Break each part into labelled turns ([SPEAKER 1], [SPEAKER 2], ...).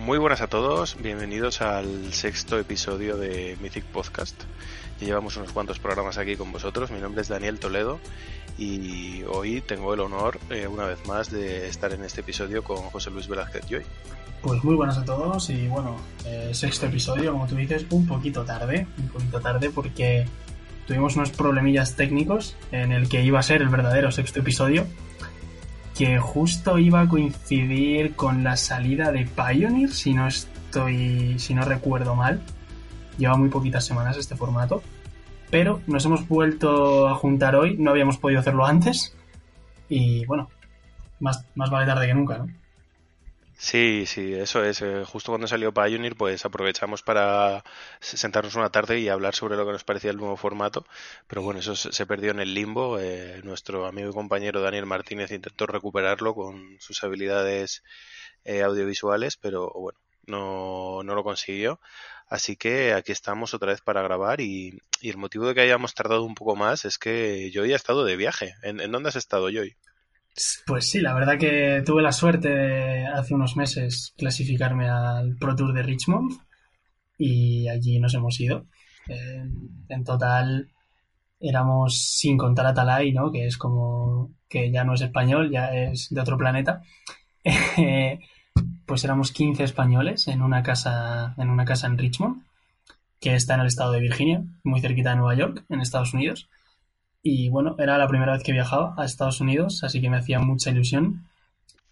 [SPEAKER 1] Muy buenas a todos, bienvenidos al sexto episodio de Mythic Podcast. Ya llevamos unos cuantos programas aquí con vosotros. Mi nombre es Daniel Toledo y hoy tengo el honor, eh, una vez más, de estar en este episodio con José Luis Velázquez Joy.
[SPEAKER 2] Pues muy buenas a todos y bueno, eh, sexto episodio, como tú dices, un poquito tarde, un poquito tarde porque tuvimos unos problemillas técnicos en el que iba a ser el verdadero sexto episodio que justo iba a coincidir con la salida de Pioneer, si no estoy, si no recuerdo mal. Lleva muy poquitas semanas este formato, pero nos hemos vuelto a juntar hoy, no habíamos podido hacerlo antes y bueno, más, más vale tarde que nunca, ¿no?
[SPEAKER 1] Sí, sí, eso es. Eh, justo cuando salió Pioneer, pues aprovechamos para sentarnos una tarde y hablar sobre lo que nos parecía el nuevo formato. Pero bueno, eso se perdió en el limbo. Eh, nuestro amigo y compañero Daniel Martínez intentó recuperarlo con sus habilidades eh, audiovisuales, pero bueno, no, no lo consiguió. Así que aquí estamos otra vez para grabar y, y, el motivo de que hayamos tardado un poco más es que yo ya he estado de viaje. ¿En, en dónde has estado, Joy?
[SPEAKER 2] Pues sí, la verdad que tuve la suerte de hace unos meses clasificarme al Pro Tour de Richmond y allí nos hemos ido. en total éramos, sin contar a Talay, ¿no? que es como que ya no es español, ya es de otro planeta, pues éramos 15 españoles en una casa en una casa en Richmond, que está en el estado de Virginia, muy cerquita de Nueva York, en Estados Unidos. Y bueno, era la primera vez que viajaba a Estados Unidos, así que me hacía mucha ilusión.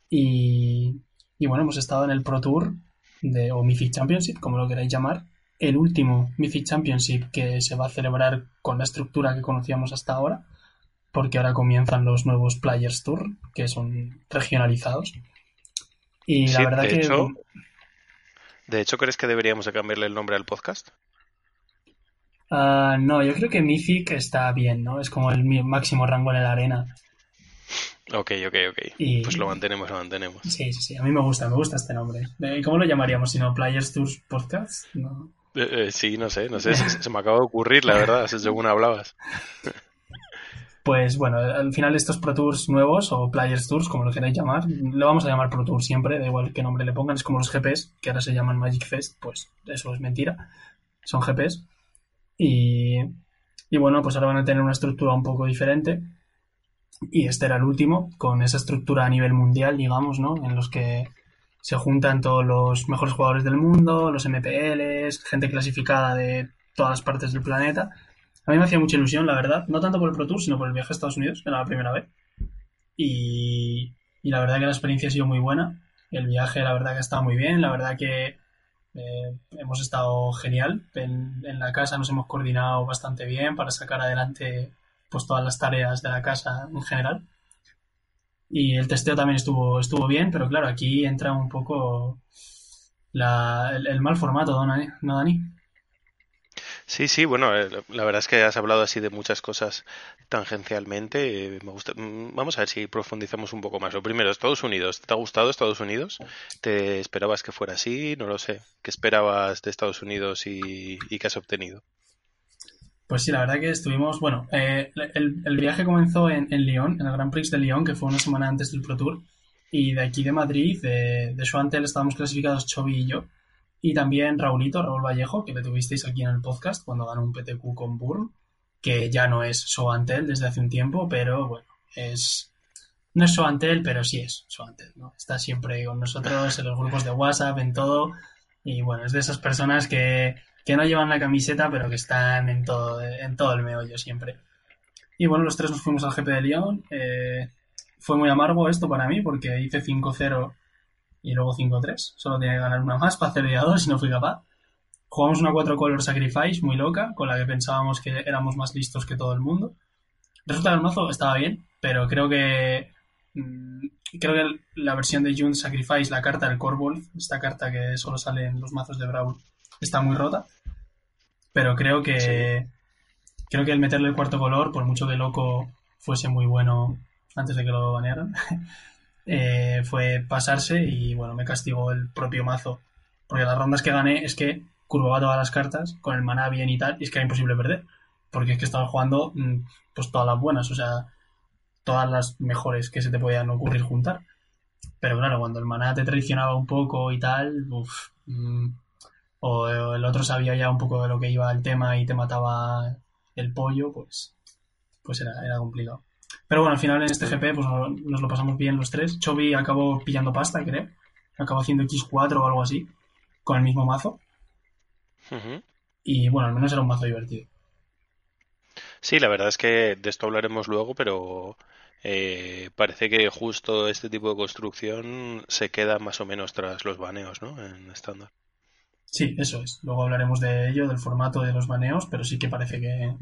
[SPEAKER 2] Y, y bueno, hemos estado en el Pro Tour de, o Mythic Championship, como lo queráis llamar. El último Mythic Championship que se va a celebrar con la estructura que conocíamos hasta ahora, porque ahora comienzan los nuevos Players Tour, que son regionalizados.
[SPEAKER 1] Y la verdad de que. Hecho, de hecho, ¿crees que deberíamos de cambiarle el nombre al podcast?
[SPEAKER 2] Uh, no, yo creo que Mythic está bien, ¿no? Es como el máximo rango en la arena.
[SPEAKER 1] Ok, ok, ok. Pues lo mantenemos, lo mantenemos.
[SPEAKER 2] Sí, sí, sí. A mí me gusta, me gusta este nombre. ¿Cómo lo llamaríamos si no? ¿Players Tours Podcast? No.
[SPEAKER 1] Eh, eh, sí, no sé, no sé. se, se, me acaba de ocurrir, la verdad, según hablabas.
[SPEAKER 2] Pues bueno, al final estos Pro Tours nuevos o Players Tours, como lo queráis llamar, lo vamos a llamar Pro Tour siempre, da igual qué nombre le pongan, es como los GPs, que ahora se llaman Magic Fest, pues eso es mentira, son GPs. Y, y bueno, pues ahora van a tener una estructura un poco diferente. Y este era el último, con esa estructura a nivel mundial, digamos, ¿no? En los que se juntan todos los mejores jugadores del mundo, los MPLs, gente clasificada de todas las partes del planeta. A mí me hacía mucha ilusión, la verdad. No tanto por el Pro Tour, sino por el viaje a Estados Unidos, era la primera vez. Y, y la verdad que la experiencia ha sido muy buena. El viaje, la verdad que ha estado muy bien. La verdad que eh, hemos estado genial. En, la casa nos hemos coordinado bastante bien para sacar adelante pues todas las tareas de la casa en general. Y el testeo también estuvo, estuvo bien, pero claro, aquí entra un poco la, el, el, mal formato, ¿no, Dani?
[SPEAKER 1] Sí, sí, bueno, eh, la verdad es que has hablado así de muchas cosas tangencialmente. Eh, me gusta, mm, vamos a ver si profundizamos un poco más. Lo primero, Estados Unidos. ¿Te ha gustado Estados Unidos? ¿Te esperabas que fuera así? No lo sé. ¿Qué esperabas de Estados Unidos y, y qué has obtenido?
[SPEAKER 2] Pues sí, la verdad que estuvimos, bueno, eh, el, viaje comenzó en, Lyon, en el Grand Prix de Lyon, que fue una semana antes del Pro Tour. Y de aquí de Madrid, de, de Schwantel, estábamos clasificados Chovy y yo. Y también Raulito, Raúl Vallejo, que le tuvisteis aquí en el podcast cuando ganó un PTQ con Burn, que ya no es Soantel desde hace un tiempo, pero bueno, es. No es Soantel, pero sí es Soantel, ¿no? Está siempre con nosotros en los grupos de WhatsApp, en todo. Y bueno, es de esas personas que, que no llevan la camiseta, pero que están en todo, en todo el meollo siempre. Y bueno, los tres nos fuimos al GP de Lyon. Eh, fue muy amargo esto para mí porque hice 5-0 y luego 5-3. Solo tenía que ganar una más para hacer día 2 y no fui capaz. Jugamos una 4 Color Sacrifice muy loca, con la que pensábamos que éramos más listos que todo el mundo. Resulta que el mazo estaba bien, pero creo que mm, creo que la versión de June Sacrifice, la carta del Corvolf, esta carta que solo sale en los mazos de Brawl, está muy rota. Pero creo que creo que el meterle el cuarto color, por mucho que loco fuese muy bueno antes de que lo banearan, eh, fue pasarse y bueno, me castigó el propio mazo. Porque las rondas que gané es que curvaba todas las cartas con el maná bien y tal, y es que era imposible perder. Porque es que estaba jugando mm, pues todas las buenas, o sea, todas las mejores que se te podían ocurrir juntar. Pero claro, cuando el maná te traicionaba un poco y tal, uff, mm, o el otro sabía ya un poco de lo que iba el tema y te mataba el pollo, pues, pues era, era complicado. Pero bueno, al final en este GP pues nos lo pasamos bien los tres. Chovy acabó pillando pasta, creo. Acabó haciendo X4 o algo así, con el mismo mazo. Y bueno, al menos era un mazo divertido.
[SPEAKER 1] Sí, la verdad es que de esto hablaremos luego, pero eh, parece que justo este tipo de construcción se queda más o menos tras los baneos, ¿no? En estándar.
[SPEAKER 2] Sí, eso es. Luego hablaremos de ello, del formato de los baneos, pero sí que parece que,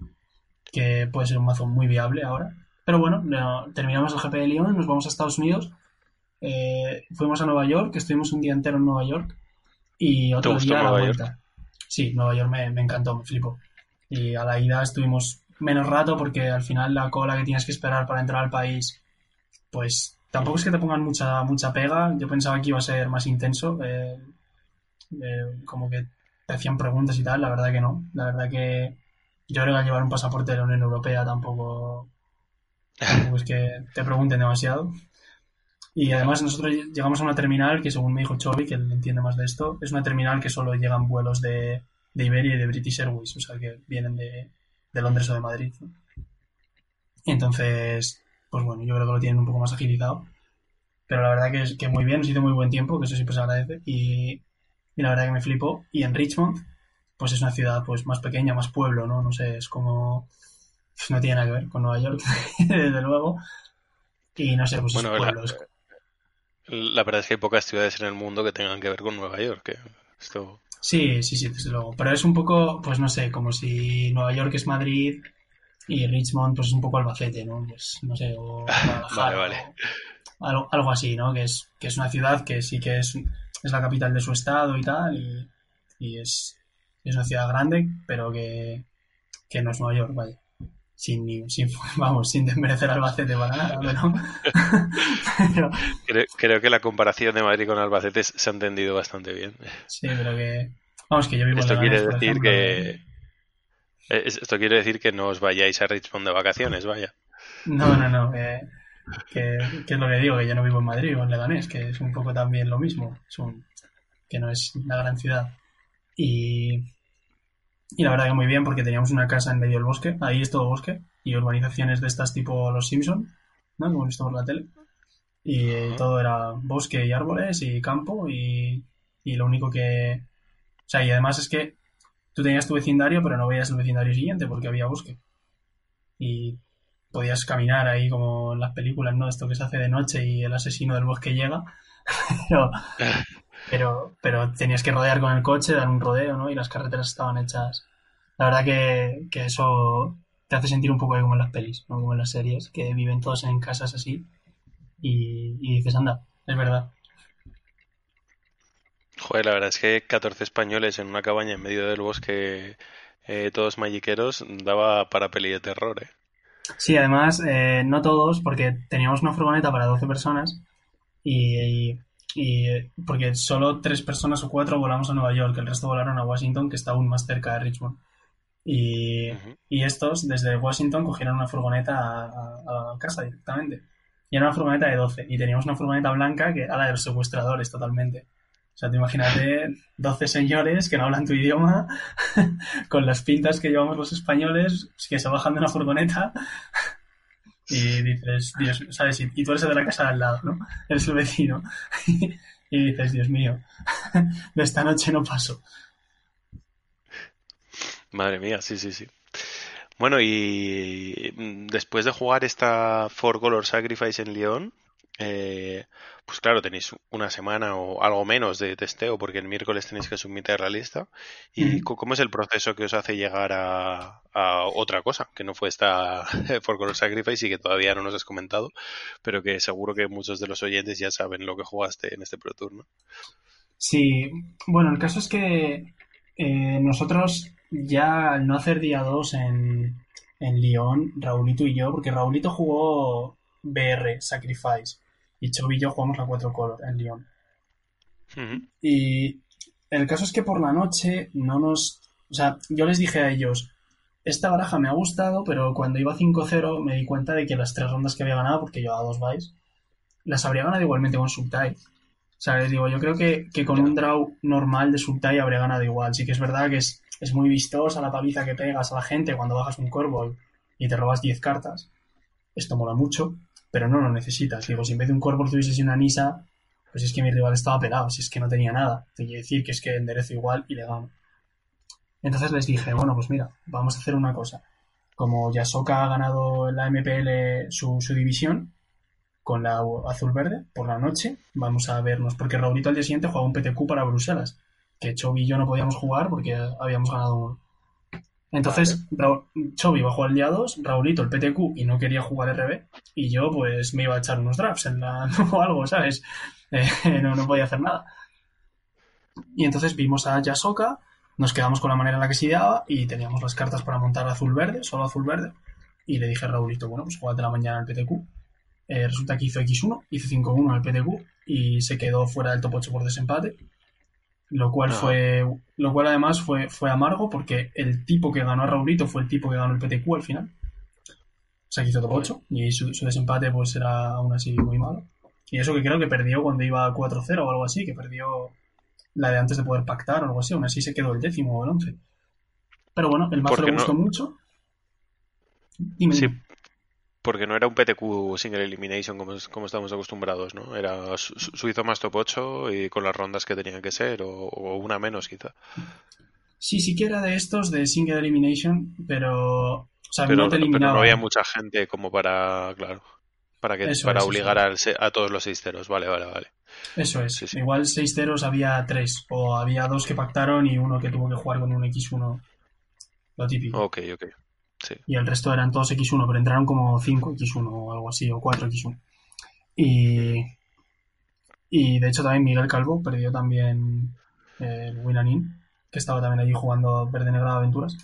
[SPEAKER 2] que puede ser un mazo muy viable ahora. Pero bueno, terminamos el GP de Lyon, nos vamos a Estados Unidos. Eh, fuimos a Nueva York, estuvimos un día entero en Nueva York. Y otro día a la vuelta. Sí, Nueva York me, me encantó, me flipo. Y a la ida estuvimos menos rato porque al final la cola que tienes que esperar para entrar al país, pues tampoco es que te pongan mucha, mucha pega. Yo pensaba que iba a ser más intenso. Eh, eh, como que te hacían preguntas y tal, la verdad que no. La verdad que yo creo que llevar un pasaporte de la Unión Europea tampoco, es que te pregunten demasiado. Y además nosotros llegamos a una terminal que según me dijo Chovy, que él entiende más de esto, es una terminal que solo llegan vuelos de, de Iberia y de British Airways, o sea que vienen de, de Londres o de Madrid. Entonces, pues bueno, yo creo que lo tienen un poco más agilizado. Pero la verdad que, es, que muy bien, nos hizo muy buen tiempo, que eso siempre se agradece. Y, y la verdad que me flipo. Y en Richmond, pues es una ciudad pues más pequeña, más pueblo, ¿no? No sé, es como... No tiene nada que ver con Nueva York, desde luego. Y no sé, pues
[SPEAKER 1] bueno, La, verdad es que hay pocas ciudades en el mundo que tengan que ver con Nueva York. esto...
[SPEAKER 2] Sí, sí, sí, desde luego. Pero es un poco, pues no sé, como si Nueva York es Madrid y Richmond pues es un poco Albacete, ¿no? Pues no sé, o
[SPEAKER 1] vale, vale.
[SPEAKER 2] algo, algo, así, ¿no? Que es, que es una ciudad que sí que es es la capital de su estado y tal, y, es, es, una ciudad grande, pero que, no es Nueva York, vaya. Sin, sin, vamos, sin desmerecer Albacete para nada,
[SPEAKER 1] pero... creo, que la comparación de Madrid con Albacete se ha entendido bastante bien.
[SPEAKER 2] Sí, pero que... Vamos, que yo vivo
[SPEAKER 1] Esto en quiere decir que... Eh, esto quiere decir que no os vayáis a Richmond de vacaciones, vaya.
[SPEAKER 2] No, no, no. Eh, que, es lo que digo, que yo no vivo en Madrid o en Leganés, que es un poco también lo mismo, es que no es una gran ciudad. Y, y la verdad que muy bien, porque teníamos una casa en medio del bosque, ahí es todo bosque, y urbanizaciones de estas tipo Los Simpson, ¿no? Como he visto por la tele. Y todo era bosque y árboles y campo, y, y lo único que... O sea, y además es que tú tenías tu vecindario, pero no veías el vecindario siguiente porque había bosque. Y podías caminar ahí como en las películas, ¿no? Esto que se hace de noche y el asesino del bosque llega. pero, pero, tenías que rodear con el coche, dar un rodeo, ¿no? Y las carreteras estaban hechas. La verdad que, eso te hace sentir un poco como en las pelis, ¿no? Como en las series, que viven todos en casas así. Y, dices, anda, es verdad.
[SPEAKER 1] Joder, la verdad es que 14 españoles en una cabaña en medio del bosque, eh, todos malliqueros, daba para peli de terror, ¿eh?
[SPEAKER 2] Sí, además, eh, no todos, porque teníamos una furgoneta para 12 personas y, porque solo tres personas o cuatro volamos a Nueva York, el resto volaron a Washington, que está aún más cerca de Richmond. Y, estos, desde Washington, cogieron una furgoneta a, casa directamente. Y era una furgoneta de 12. Y teníamos una furgoneta blanca que era la de los secuestradores totalmente. O sea, te imagínate 12 señores que no hablan tu idioma, con las pintas que llevamos los españoles, que se bajan de una furgoneta y dices, Dios, ¿sabes? Y, tú eres de la casa al lado, ¿no? Eres el vecino. y dices, Dios mío, de esta noche no paso.
[SPEAKER 1] Madre mía, sí, sí, sí. Bueno, y después de jugar esta Four Color Sacrifice en Lyon, eh, pues claro, tenéis una semana o algo menos de testeo porque el miércoles tenéis que submitir la lista. ¿Y cómo es el proceso que os hace llegar a, otra cosa? Que no fue esta For Color Sacrifice y que todavía no nos has comentado, pero que seguro que muchos de los oyentes ya saben lo que jugaste en este Pro Tour, ¿no?
[SPEAKER 2] Sí, bueno, el caso es que eh, nosotros ya al no hacer día 2 en, en Lyon, Raulito y yo, porque Raulito jugó BR, Sacrifice, y y yo jugamos la 4 color en Lyon. Y el caso es que por la noche no nos... O sea, yo les dije a ellos, esta baraja me ha gustado, pero cuando iba 5-0 me di cuenta de que las tres rondas que había ganado, porque llevaba dos buys, las habría ganado igualmente con Subtai. O sea, les digo, yo creo que, con un draw normal de Subtai habría ganado igual. Sí que es verdad que es, es muy vistosa la paliza que pegas a la gente cuando bajas un corvo y te robas 10 cartas. Esto mola mucho pero no lo necesitas. Digo, si en vez de un Corvus tuviese una Nisa, pues es que mi rival estaba pelado, si es que no tenía nada. Te quiere decir que es que enderezo igual y le gano. Entonces les dije, bueno, pues mira, vamos a hacer una cosa. Como Yasoka ha ganado la MPL su, división con la azul-verde por la noche, vamos a vernos, porque Raulito al día siguiente juega un PTQ para Bruselas, que Chobi y yo no podíamos jugar porque habíamos ganado Entonces, Chobi iba a jugar el día 2, Raulito el PTQ y no quería jugar RB, y yo pues me iba a echar unos drafts en la, o algo, ¿sabes? Eh, no, no podía hacer nada. Y entonces vimos a Yasoka, nos quedamos con la manera en la que se ideaba y teníamos las cartas para montar azul-verde, solo azul-verde. Y le dije a Raulito, bueno, pues jugate la mañana al PTQ. Eh, resulta que hizo X1, hizo 5-1 al PTQ y se quedó fuera del top 8 por desempate lo cual fue lo cual además fue, fue amargo porque el tipo que ganó a Raulito fue el tipo que ganó el PTQ al final. O sea, que hizo top 8 y su, desempate pues era aún así muy malo. Y eso que creo que perdió cuando iba 4-0 o algo así, que perdió la de antes de poder pactar o algo así, aún así se quedó el décimo o el once. Pero bueno, el mazo le gustó mucho.
[SPEAKER 1] Dime. Sí, porque no era un PTQ single elimination como, como estamos acostumbrados, ¿no? Era suizo más top 8 y con las rondas que tenían que ser, o, una menos quizá.
[SPEAKER 2] Sí, sí que era de estos de single elimination, pero, o sea, no te eliminaba.
[SPEAKER 1] no había mucha gente como para, claro, para que para obligar a todos los 6 ceros. Vale, vale, vale.
[SPEAKER 2] Eso es. Igual 6 ceros había 3 o había dos que pactaron y uno que tuvo que jugar con un X1. Lo típico.
[SPEAKER 1] Ok, ok.
[SPEAKER 2] Y el resto eran todos X1, pero entraron como 5 X1 o algo así, o 4 X1. Y, y de hecho también Miguel Calvo perdió también el Winanin, que estaba también allí jugando verde negra de aventuras.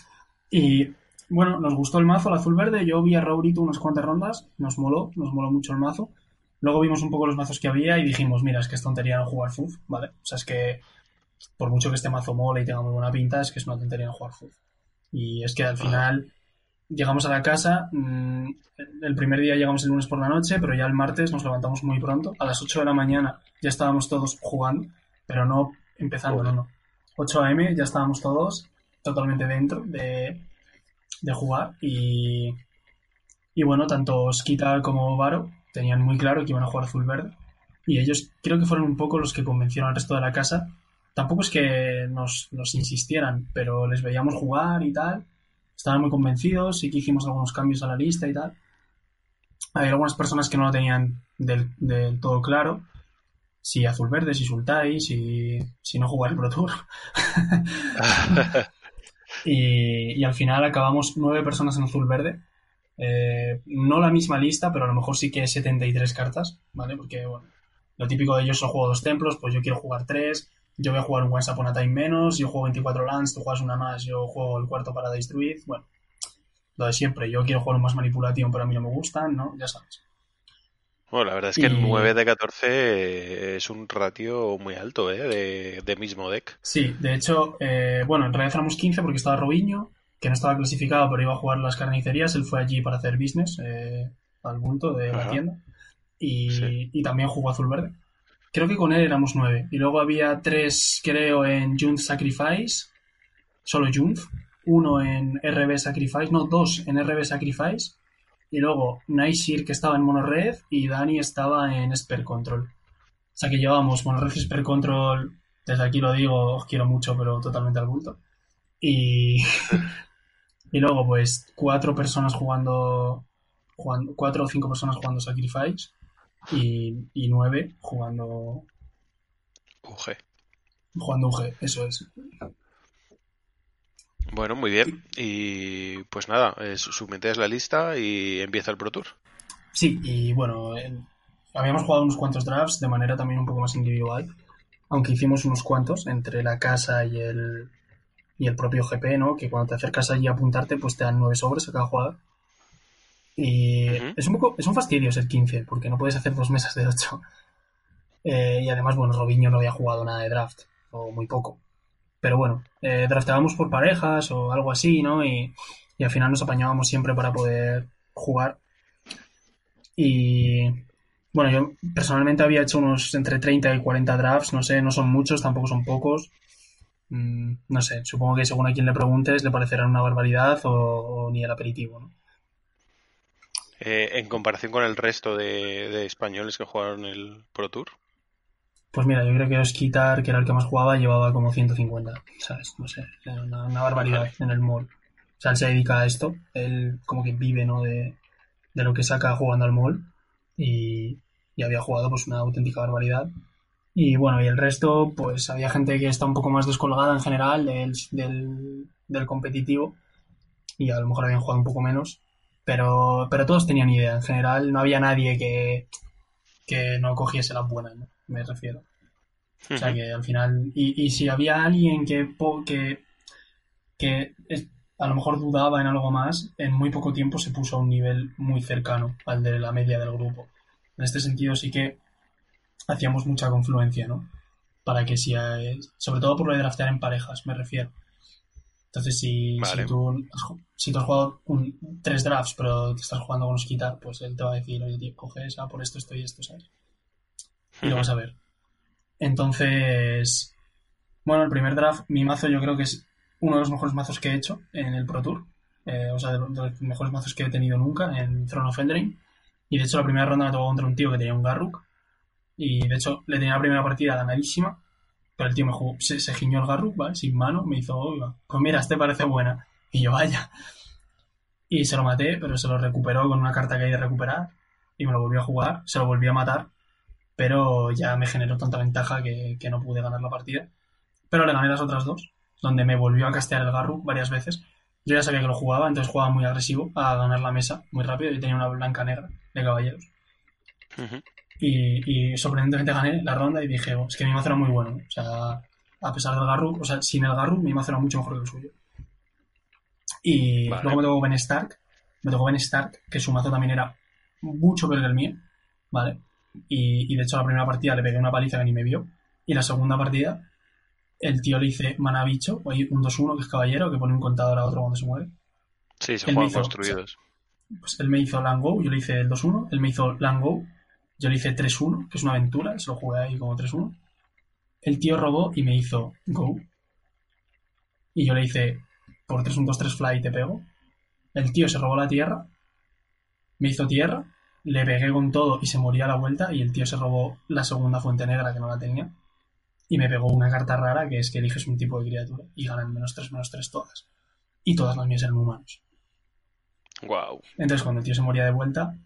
[SPEAKER 2] Y bueno, nos gustó el mazo, el azul verde. Yo vi a Raurito unas cuantas rondas, nos moló, nos moló mucho el mazo. Luego vimos un poco los mazos que había y dijimos, mira, es que es tontería no jugar Fuz, ¿vale? O sea, es que por mucho que este mazo mole y tenga muy buena pinta, es que es una tontería no jugar Fuz. Y es que al final llegamos a la casa, mm, el primer día llegamos el lunes por la noche, pero ya el martes nos levantamos muy pronto. A las 8 de la mañana ya estábamos todos jugando, pero no empezando, no, no. 8 a.m. ya estábamos todos totalmente dentro de, de jugar y, y bueno, tanto Skita como Varo tenían muy claro que iban a jugar azul verde y ellos creo que fueron un poco los que convencieron al resto de la casa. Tampoco es que nos, nos insistieran, pero les veíamos jugar y tal estaban muy convencidos, sí que hicimos algunos cambios a la lista y tal. Hay algunas personas que no lo tenían del, todo claro. Si azul verde, si sultai, si, si no jugar el Pro Tour. y, al final acabamos nueve personas en azul verde. Eh, no la misma lista, pero a lo mejor sí que 73 cartas, ¿vale? Porque, bueno, lo típico de ellos son juego dos templos, pues yo quiero jugar tres, yo voy a jugar un Once Upon a Time menos, yo juego 24 lands, tú juegas una más, yo juego el cuarto para destruir, bueno, lo de siempre, yo quiero jugar un más manipulativo, pero a mí no me gustan, ¿no? Ya sabes.
[SPEAKER 1] Bueno, la verdad es que el 9 de 14 es un ratio muy alto, ¿eh? De, mismo deck.
[SPEAKER 2] Sí, de hecho, eh, bueno, en realidad éramos 15 porque estaba Robinho, que no estaba clasificado, pero iba a jugar las carnicerías, él fue allí para hacer business eh, al punto de la tienda. Y, y también jugó azul-verde. Creo que con él éramos nueve. Y luego había tres, creo, en Junth Sacrifice. Solo Junth. Uno en RB Sacrifice. No, dos en RB Sacrifice. Y luego Naishir, que estaba en Monored. Y Dani estaba en Esper Control. O sea que llevamos Monored y Esper Control. Desde aquí lo digo, os quiero mucho, pero totalmente al bulto. Y. y luego, pues, cuatro personas jugando cuatro o cinco personas jugando Sacrifice y, y 9 jugando
[SPEAKER 1] UG.
[SPEAKER 2] Jugando UG, eso es.
[SPEAKER 1] Bueno, muy bien. Y pues nada, es la lista y empieza el Pro Tour.
[SPEAKER 2] Sí, y bueno, habíamos jugado unos cuantos drafts de manera también un poco más individual, aunque hicimos unos cuantos entre la casa y el, y el propio GP, ¿no? Que cuando te acercas allí a apuntarte, pues te dan nueve sobres a cada jugador. Y es un poco, es un fastidio ser 15, porque no puedes hacer dos mesas de 8. Eh, y además, bueno, Robinho no había jugado nada de draft, o muy poco. Pero bueno, eh, drafteábamos por parejas o algo así, ¿no? Y, y al final nos apañábamos siempre para poder jugar. Y bueno, yo personalmente había hecho unos entre 30 y 40 drafts, no sé, no son muchos, tampoco son pocos. Mm, no sé, supongo que según a quien le preguntes le parecerán una barbaridad o, ni el aperitivo, ¿no?
[SPEAKER 1] Eh, en comparación con el resto de, de, españoles que jugaron el Pro Tour.
[SPEAKER 2] Pues mira, yo creo que Osquitar, que era el que más jugaba, llevaba como 150, ¿sabes? No sé, una, una barbaridad en el mall. O sea, él se dedica a esto, él como que vive, ¿no? De, lo que saca jugando al mall y, había jugado pues una auténtica barbaridad. Y bueno, y el resto, pues había gente que está un poco más descolgada en general del, del, del competitivo y a lo mejor habían jugado un poco menos, pero, pero todos tenían idea. En general no había nadie que, que no cogiese las buenas, ¿no? me refiero. O sea que al final, y, y si había alguien que, que, que a lo mejor dudaba en algo más, en muy poco tiempo se puso a un nivel muy cercano al de la media del grupo. En este sentido sí que hacíamos mucha confluencia, ¿no? Para que si, sobre todo por lo de draftear en parejas, me refiero. Entonces, si, si, tú, si tú has jugado tres drafts, pero te estás jugando con quitar, pues él te va a decir, oye, tío, coge esa, por esto, esto y esto, ¿sabes? y lo vas a ver. Entonces, bueno, el primer draft, mi mazo yo creo que es uno de los mejores mazos que he hecho en el Pro Tour. Eh, o sea, de los mejores mazos que he tenido nunca en Throne of Eldraine. Y de hecho la primera ronda me tocó contra un tío que tenía un Garruk. Y de hecho le tenía la primera partida ganadísima. El tío me jugó, se, se giñó el Garruk, ¿vale? Sin mano. Me hizo, oiga, pues mira, este parece buena. Y yo, vaya. Y se lo maté, pero se lo recuperó con una carta que hay de recuperar. Y me lo volvió a jugar. Se lo volvió a matar pero ya me generó tanta ventaja que, no pude ganar la partida. Pero le gané las otras dos, donde me volvió a castear el Garru varias veces. Yo ya sabía que lo jugaba, entonces jugaba muy agresivo a ganar la mesa muy rápido. y tenía una blanca negra de caballeros. Y, sorprendentemente gané la ronda y dije, oh, es que mi mazo era muy bueno. O sea, a pesar del Garru, o sea, sin el Garru, mi mazo era mucho mejor que el suyo. Y luego me tocó Ben Stark. Me tocó Ben Stark, que su mazo también era mucho peor que el mío. ¿Vale? Y, de hecho, la primera partida le pegué una paliza que ni me vio. Y la segunda partida, el tío le hice mana bicho, o hay un 2-1 que es caballero, que pone un contador a otro cuando se muere.
[SPEAKER 1] Sí, se juegan construidos.
[SPEAKER 2] pues él me hizo Lango, yo le hice el 2-1. Él me hizo Lango, yo le hice 3-1, que es una aventura, se lo jugué ahí como 3-1. El tío robó y me hizo Go. Y yo le hice por 3-1-2-3 fly y te pego. El tío se robó la tierra, me hizo tierra le pegué con todo y se moría a la vuelta y el tío se robó la segunda fuente negra que no la tenía y me pegó una carta rara que es que eliges un tipo de criatura y ganan menos 3, menos 3 todas. Y todas las mías eran humanos.
[SPEAKER 1] Wow.
[SPEAKER 2] Entonces cuando el tío se moría de vuelta,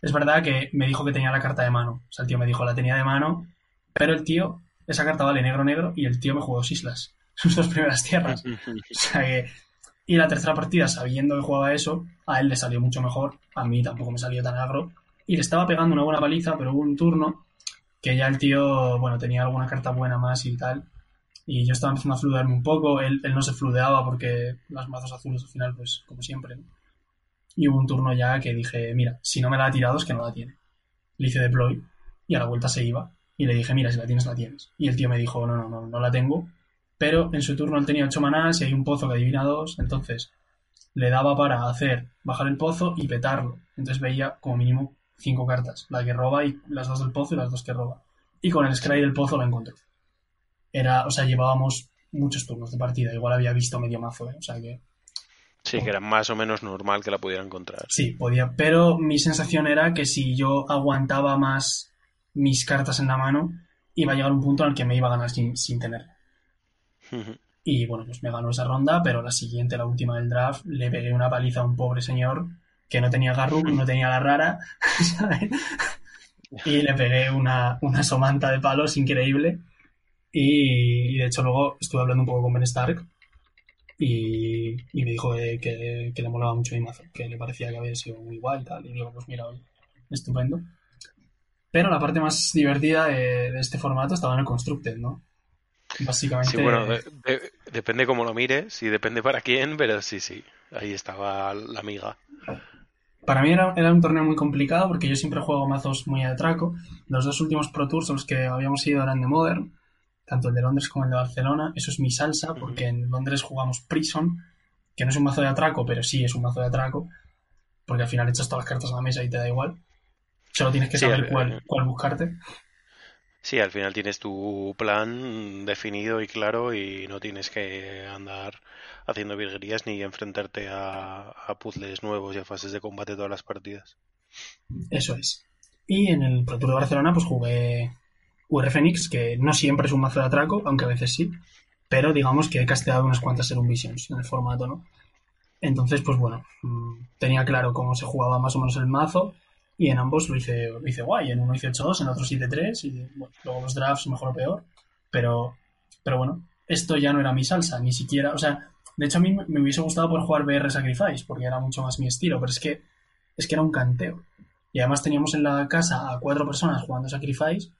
[SPEAKER 2] es verdad que me dijo que tenía la carta de mano. O sea, el tío me dijo la tenía de mano, pero el tío, esa carta vale negro negro y el tío me jugó dos islas. Sus dos primeras tierras. o sea que y la tercera partida, sabiendo que jugaba eso, a él le salió mucho mejor, a mí tampoco me salió tan agro. Y le estaba pegando una buena paliza, pero hubo un turno que ya el tío, bueno, tenía alguna carta buena más y tal. Y yo estaba empezando a fludearme un poco, él, no se fludeaba porque las mazos azules al final, pues como siempre. Y hubo un turno ya que dije, mira, si no me la ha tirado es que no la tiene. Le hice deploy y a la vuelta se iba. Y le dije, mira, si la tienes, la tienes. Y el tío me dijo, no, no, no, no la tengo pero en su turno él tenía 8 manás y hay un pozo que adivina 2, entonces le daba para hacer bajar el pozo y petarlo. Entonces veía como mínimo 5 cartas, la que roba y las dos del pozo y las dos que roba. Y con el Scry del pozo lo encontró. Era, o sea, llevábamos muchos turnos de partida, igual había visto medio mazo, ¿eh? o sea que...
[SPEAKER 1] Sí, que era más o menos normal que la pudiera encontrar.
[SPEAKER 2] Sí, podía, pero mi sensación era que si yo aguantaba más mis cartas en la mano, iba a llegar un punto en el que me iba a ganar sin, sin tenerla. Y bueno, pues me ganó esa ronda, pero la siguiente, la última del draft, le pegué una paliza a un pobre señor que no tenía Garruk, no tenía la rara, y le pegué una, una somanta de palos increíble. Y, y de hecho luego estuve hablando un poco con Ben Stark y, y me dijo que, que, que le molaba mucho mi mazo, que le parecía que había sido muy guay y tal. Y digo, pues mira, oye, estupendo. Pero la parte más divertida de, de este formato estaba en el Constructed, ¿no? Básicamente.
[SPEAKER 1] Sí, bueno, de- de- depende cómo lo mires y depende para quién, pero sí, sí, ahí estaba la amiga.
[SPEAKER 2] Para mí era, era un torneo muy complicado porque yo siempre juego mazos muy a atraco. Los dos últimos Pro Tours a los que habíamos ido eran de Modern, tanto el de Londres como el de Barcelona. Eso es mi salsa porque en Londres jugamos Prison, que no es un mazo de atraco, pero sí es un mazo de atraco, porque al final echas todas las cartas a la mesa y te da igual. Solo tienes que saber cuál, cuál buscarte.
[SPEAKER 1] Sí, al final tienes tu plan definido y claro y no tienes que andar haciendo virguerías ni enfrentarte a, a puzzles nuevos y a fases de combate todas las partidas.
[SPEAKER 2] Eso es. Y en el Pro Tour de Barcelona pues jugué UR Phoenix, que no siempre es un mazo de atraco, aunque a veces sí, pero digamos que he casteado unas cuantas Serum Visions en el formato, ¿no? Entonces, pues bueno, mm, tenía claro cómo se jugaba más o menos el mazo y en ambos lo hice, lo hice guay. En uno hice 8-2, en otro 7-3 y bueno, luego los drafts mejor o peor, pero, pero bueno, esto ya no era mi salsa, ni siquiera, o sea, de hecho a mí me- me hubiese gustado poder jugar BR Sacrifice porque era mucho más mi estilo, pero es que, es que era un canteo. Y además teníamos en la casa a cuatro personas jugando Sacrifice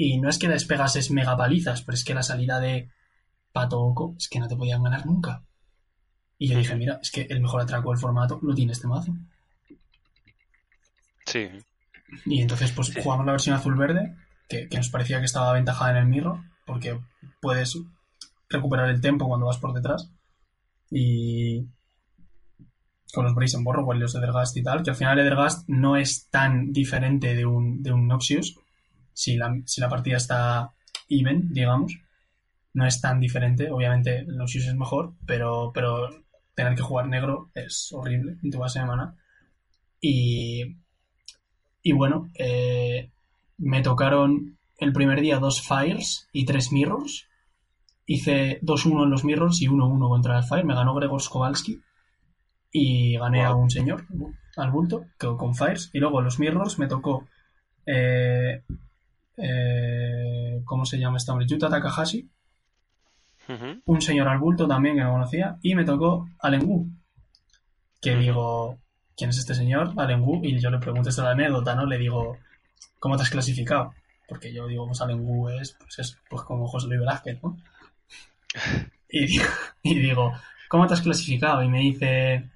[SPEAKER 2] y no es que les pegases mega palizas, pero es que la salida de Pato Oco es que no te podían ganar nunca. Y yo dije, mira, es que el mejor atraco del formato lo tiene este mazo.
[SPEAKER 1] Sí,
[SPEAKER 2] Y entonces pues
[SPEAKER 1] Sí.
[SPEAKER 2] jugamos la versión azul-verde, que, que nos parecía que estaba aventajada en el mirror, porque puedes recuperar el tempo cuando vas por detrás. Y con los Brazen Borrow, los Edergast y tal, que al final Edergast no es tan diferente de un, de un Noxious, si la, si la partida está even, digamos. No es tan diferente, obviamente el Noxious es mejor, pero, pero tener que jugar negro es horrible en tu base de mana. Y, y bueno, eh, me tocaron el primer día dos Fires y tres Mirrors. Hice 2-1 en los Mirrors y 1-1 contra el Fire. Me ganó Gregor Skowalski y gané a un señor, al bulto, con Fires. Y luego en los Mirrors me tocó. eh, eh, ¿Cómo se llama este hombre? Yuta Takahashi, un señor al bulto también que no conocía, y me tocó Allen Wu, que digo, ¿quién es este señor? Allen Wu, y yo le pregunto esta anécdota, ¿no? Le digo, ¿cómo te has clasificado? Porque yo digo, pues Allen Wu es, pues es pues como José Luis Velázquez, ¿no? Y digo, y digo, ¿cómo te has clasificado? Y me dice,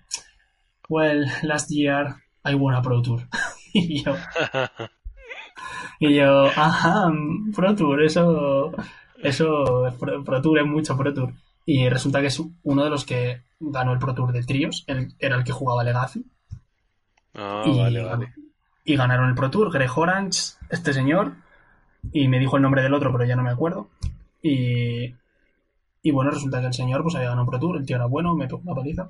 [SPEAKER 2] well, last year I won a Pro Tour. y yo, y yo, ajá, Pro Tour, eso, eso, Pro, Pro Tour es mucho Pro Tour. Y resulta que es uno de los que ganó el Pro Tour de tríos, el- era el que jugaba Legacy.
[SPEAKER 1] Ah,
[SPEAKER 2] y,
[SPEAKER 1] vale, vale.
[SPEAKER 2] y ganaron el Pro Tour, Greg Orange, este señor, y me dijo el nombre del otro, pero ya no me acuerdo. Y, y bueno, resulta que el señor pues había ganado un Pro Tour, el tío era bueno, me pegó una paliza.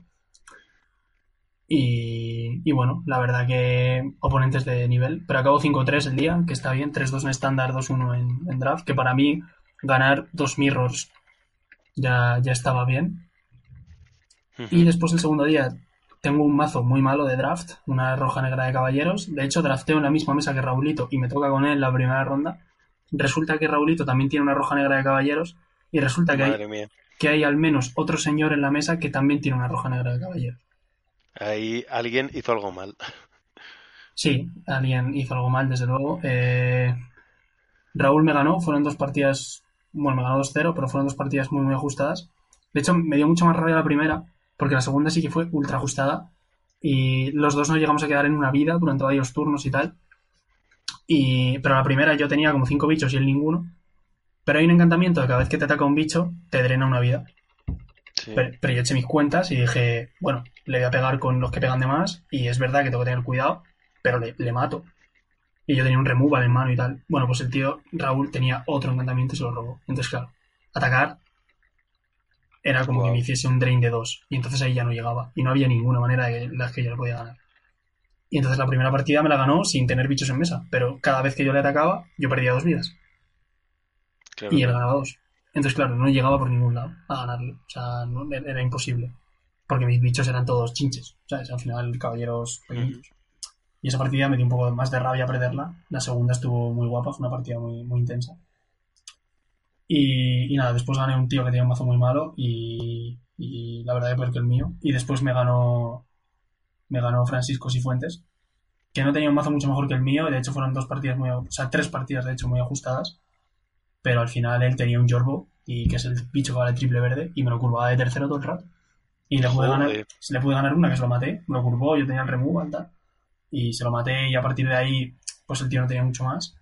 [SPEAKER 2] Y, y bueno, la verdad que oponentes de nivel, pero acabo 5-3 el día, que está bien, 3-2 en estándar, 2-1 en, en draft, que para mí ganar dos mirrors ya, ya estaba bien. Y después el segundo día tengo un mazo muy malo de draft, una roja negra de caballeros. De hecho, drafteo en la misma mesa que Raulito y me toca con él la primera ronda. Resulta que Raulito también tiene una roja negra de caballeros y resulta que
[SPEAKER 1] Madre
[SPEAKER 2] hay,
[SPEAKER 1] mía.
[SPEAKER 2] que hay al menos otro señor en la mesa que también tiene una roja negra de caballeros.
[SPEAKER 1] Ahí alguien hizo algo mal.
[SPEAKER 2] Sí, alguien hizo algo mal, desde luego. Eh, Raúl me ganó, fueron dos partidas, bueno, me ganó 2-0, pero fueron dos partidas muy, muy ajustadas. De hecho, me dio mucho más rabia la primera, porque la segunda sí que fue ultra ajustada. Y los dos nos llegamos a quedar en una vida durante varios turnos y tal. Y, pero la primera yo tenía como cinco bichos y él ninguno. Pero hay un encantamiento de cada vez que te ataca un bicho, te drena una vida.
[SPEAKER 1] Sí.
[SPEAKER 2] Pero, pero yo eché mis cuentas y dije, bueno, le voy a pegar con los que pegan de más. Y es verdad que tengo que tener cuidado, pero le, le mato. Y yo tenía un removal en mano y tal. Bueno, pues el tío Raúl tenía otro encantamiento y se lo robó. Entonces, claro, atacar era como que me hiciese un drain de dos. Y entonces ahí ya no llegaba. Y no había ninguna manera de la que yo le podía ganar. Y entonces la primera partida me la ganó sin tener bichos en mesa. Pero cada vez que yo le atacaba, yo perdía dos vidas.
[SPEAKER 1] Claro.
[SPEAKER 2] Y él ganaba dos. Entonces, claro, no llegaba por ningún lado a ganarle. O sea, no- era imposible. Porque mis bichos eran todos chinches. ¿Sabes? Al final, caballeros pequeños. Y esa partida me dio un poco más de rabia perderla. La segunda estuvo muy guapa, fue una partida muy, muy intensa. Y, y nada, después gané un tío que tenía un mazo muy malo y, y la verdad es que el mío. Y después me ganó me ganó Francisco Cifuentes, que no tenía un mazo mucho mejor que el mío. De hecho, fueron dos partidas muy, o sea, tres partidas de hecho muy ajustadas. Pero al final él tenía un Jorbo, y que es el bicho que vale triple verde, y me lo curvaba de tercero todo el rato. Y le pude, ganar, le pude ganar una que se lo maté, me lo curvó, yo tenía el remove, tal, y se lo maté, y a partir de ahí, pues el tío no tenía mucho más,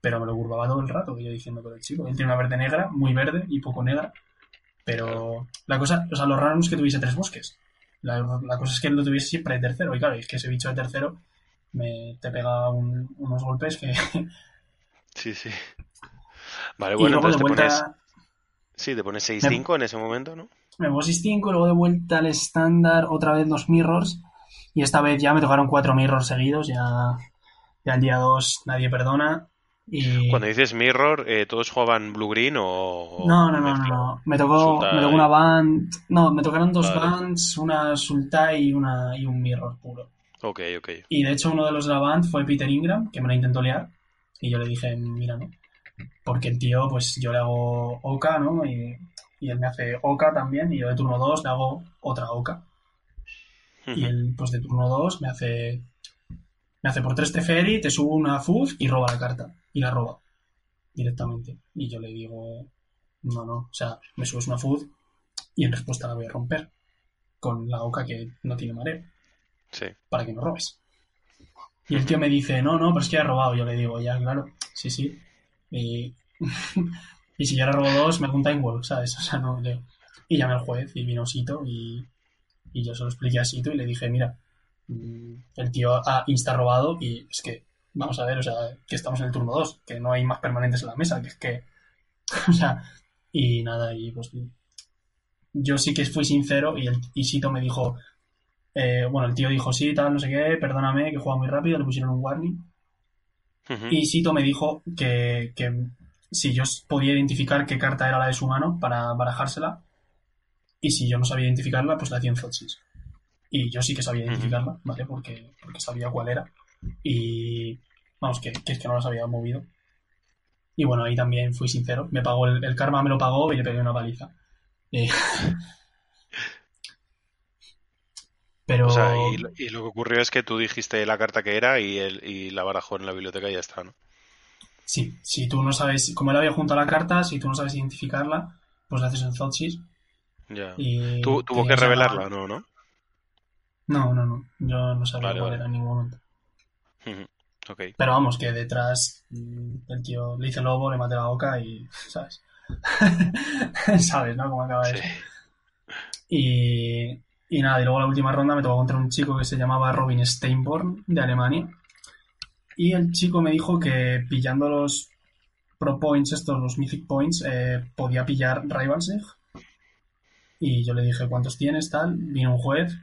[SPEAKER 2] pero me lo curvaba todo el rato, y yo diciendo, pero el chico, él tiene una verde negra, muy verde y poco negra, pero la cosa, o sea, lo raro es que tuviese tres bosques. La, cosa es que él lo tuviese siempre de tercero, y claro, es que ese bicho de tercero me, te pega unos golpes que...
[SPEAKER 1] Sí, sí. Vale, bueno, entonces te pones... Sí, te pones 6-5 en ese momento, ¿no?
[SPEAKER 2] Me pongo 6-5, luego de vuelta al estándar, otra vez los mirrors, y esta vez ya me tocaron cuatro mirrors seguidos, ya, ya el día 2 nadie perdona. Y...
[SPEAKER 1] Cuando dices mirror, eh, ¿todos jugaban blue-green o...?
[SPEAKER 2] No, no, no, no, Me tocó, me tocó una band... No, me tocaron dos bands, una Sultai y, una, y un mirror puro.
[SPEAKER 1] Ok, ok.
[SPEAKER 2] Y de hecho uno de los de la band fue Peter Ingram, que me la intentó liar, y yo le dije, mira, no. Porque el tío, pues yo le hago Oka, ¿no? Y, y él me hace Oka también, y yo de turno 2 le hago otra Oka. Y él, pues de turno 2 me hace... Me hace por 3 Teferi, te subo una Fuz y roba la carta y la roba directamente. Y yo le digo, no, no, o sea, me subes una food y en respuesta la voy a romper con la oca que no tiene mareo.
[SPEAKER 1] Sí.
[SPEAKER 2] Para que no robes. Y el tío me dice, no, no, pero es que ha robado. Yo le digo, ya, claro, sí, sí. Y, y si yo ahora robo dos, me hago un time ¿sabes? O sea, no leo. Y llamé al juez y vino Sito y, y yo se lo expliqué a Sito y le dije, mira, mm, el tío ha insta robado y es que vamos a ver, o sea, que estamos en el turno 2, que no hay más permanentes en la mesa, que es que, o sea, y nada, y pues yo sí que fui sincero y, el, y Sito me dijo, eh, bueno, el tío dijo, sí, tal, no sé qué, perdóname, que juega muy rápido, le pusieron un warning. Y Sito me dijo que, que si yo podía identificar qué carta era la de su mano para barajársela, y si yo no sabía identificarla, pues la hacía en Zotsis. Y yo sí que sabía identificarla, ¿vale? Porque, porque sabía cuál era. Y vamos, que, es que no los había movido. Y bueno, ahí también fui sincero. Me pagó el, karma, me lo pagó y le pegué una paliza. Pero...
[SPEAKER 1] y, lo que ocurrió es que tú dijiste la carta que era y, el, y la barajó en la biblioteca y ya está, ¿no?
[SPEAKER 2] Sí, si tú no sabes, como él había junto a la carta, si tú no sabes identificarla, pues la haces en Zotsis.
[SPEAKER 1] Ya. Y tuvo que revelarla, ¿no? ¿no?
[SPEAKER 2] No, no, no. Yo no sabía cuál era en ningún momento. Pero vamos, que detrás mm, el tío le hice lobo, le maté la boca y, ¿sabes? ¿Sabes, no? Cómo acaba eso. Y, y nada, y luego la última ronda me tocó contra un chico que se llamaba Robin Steinborn, de Alemania. Y el chico me dijo que pillando los Pro Points, estos, los Mythic Points, eh, podía pillar Rivalsig. Y yo le dije, ¿cuántos tienes? Tal. Vino un juez,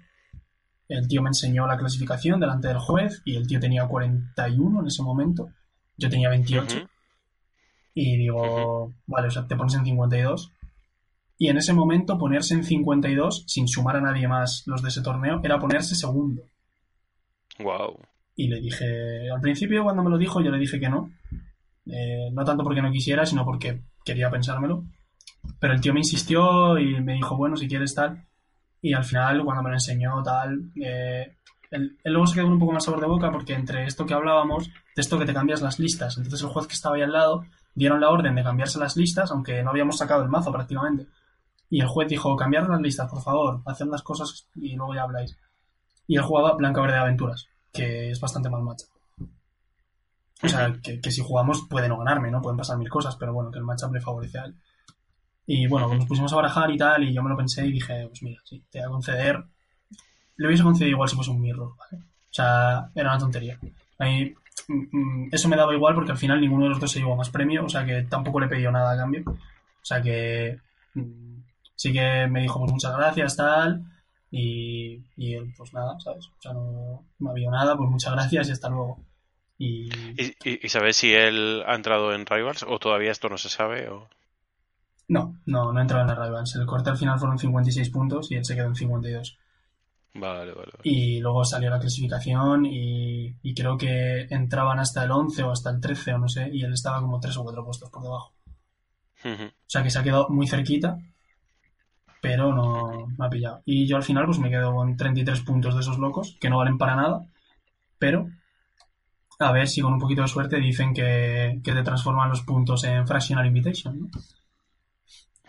[SPEAKER 2] el tío me enseñó la clasificación delante del juez y el tío tenía 41 en ese momento. Yo tenía 28. Y digo, vale, o sea, te pones en 52. Y en ese momento ponerse en 52 sin sumar a nadie más los de ese torneo era ponerse segundo.
[SPEAKER 1] Wow.
[SPEAKER 2] Y le dije, al principio cuando me lo dijo yo le dije que no. Eh, no tanto porque no quisiera, sino porque quería pensármelo. Pero el tío me insistió y me dijo, bueno, si quieres tal. Y al final, cuando me lo enseñó, tal, eh, él, luego se quedó un poco más sabor de boca porque entre esto que hablábamos, de esto que te cambias las listas, entonces el juez que estaba ahí al lado dieron la orden de cambiarse las listas, aunque no habíamos sacado el mazo prácticamente. Y el juez dijo, cambiar las listas, por favor, haced las cosas y luego ya habláis. Y él jugaba Blanca Verde de Aventuras, que es bastante mal match. O sea, que, si jugamos puede no ganarme, ¿no? Pueden pasar mil cosas, pero bueno, que el matchup le favorece a él. Y bueno, nos pusimos a barajar y tal, y yo me lo pensé y dije, pues mira, sí, te voy a conceder. Le hubiese concedido igual si fuese un mirror, ¿vale? O sea, era una tontería. Ahí, mm, mm, eso me daba igual porque al final ninguno de los dos se llevó más premio, o sea que tampoco le pidió nada a cambio. O sea que mm, sí que me dijo, pues muchas gracias, tal. Y, y él, pues nada, ¿sabes? O sea, no, no había nada, pues muchas gracias y hasta luego. Y...
[SPEAKER 1] ¿Y, sabes si él ha entrado en Rivals o todavía esto no se sabe? O...
[SPEAKER 2] No, no, no entraba en la Rivals. El corte al final fueron 56 puntos y él se quedó en 52.
[SPEAKER 1] Vale, vale,
[SPEAKER 2] Y luego salió la clasificación y, y, creo que entraban hasta el 11 o hasta el 13 o no sé, y él estaba como tres o cuatro puestos por debajo. O sea que se ha quedado muy cerquita, pero no me ha pillado. Y yo al final pues me quedo con 33 puntos de esos locos, que no valen para nada, pero a ver si con un poquito de suerte dicen que, que te transforman los puntos en Fractional Invitation, ¿no?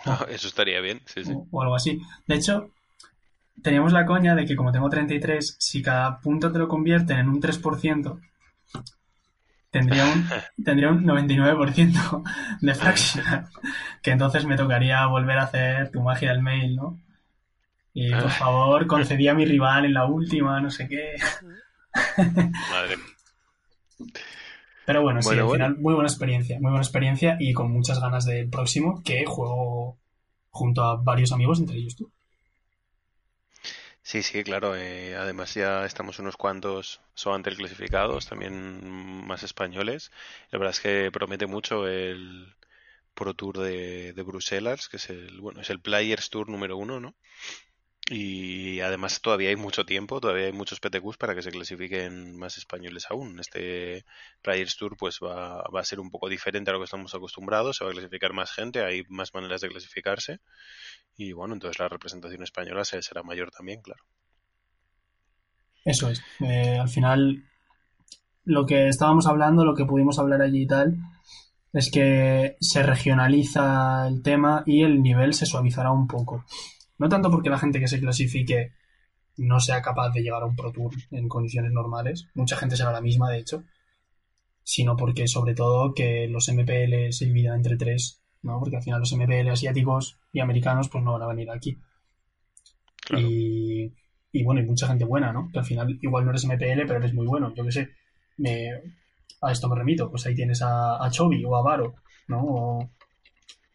[SPEAKER 1] eso estaría bien, sí, sí.
[SPEAKER 2] O, algo así. De hecho, teníamos la coña de que como tengo 33, si cada punto te lo convierten en un 3%, tendría un, tendría un 99% de fractional. que entonces me tocaría volver a hacer tu magia del mail, ¿no? Y por favor, concedí a mi rival en la última, no sé qué. Madre. Pero bueno, sí, al final, muy buena experiencia, muy buena experiencia y con muchas ganas del próximo, que juego junto a varios amigos, entre ellos tú.
[SPEAKER 1] Sí, sí, claro. Eh, además ya estamos unos cuantos solamente clasificados, también más españoles. La verdad es que promete mucho el Pro Tour de, de Bruselas, que es el, bueno, es el Players Tour número uno, ¿no? Y además todavía hay mucho tiempo, todavía hay muchos PTQs para que se clasifiquen más españoles aún. Este Players Tour pues va, va, a ser un poco diferente a lo que estamos acostumbrados, se va a clasificar más gente, hay más maneras de clasificarse y bueno, entonces la representación española será mayor también, claro.
[SPEAKER 2] Eso es. Eh, al final, lo que estábamos hablando, lo que pudimos hablar allí y tal, es que se regionaliza el tema y el nivel se suavizará un poco. No tanto porque la gente que se clasifique no sea capaz de llegar a un Pro Tour en condiciones normales, mucha gente será la misma de hecho, sino porque sobre todo que los MPL se dividan entre tres, ¿no? Porque al final los MPL asiáticos y americanos pues no van a venir aquí. Y, y, bueno, hay mucha gente buena, ¿no? Que al final igual no eres MPL, pero eres muy bueno. Yo qué sé, me, a esto me remito. Pues ahí tienes a, a Chovy o a Varo, ¿no? O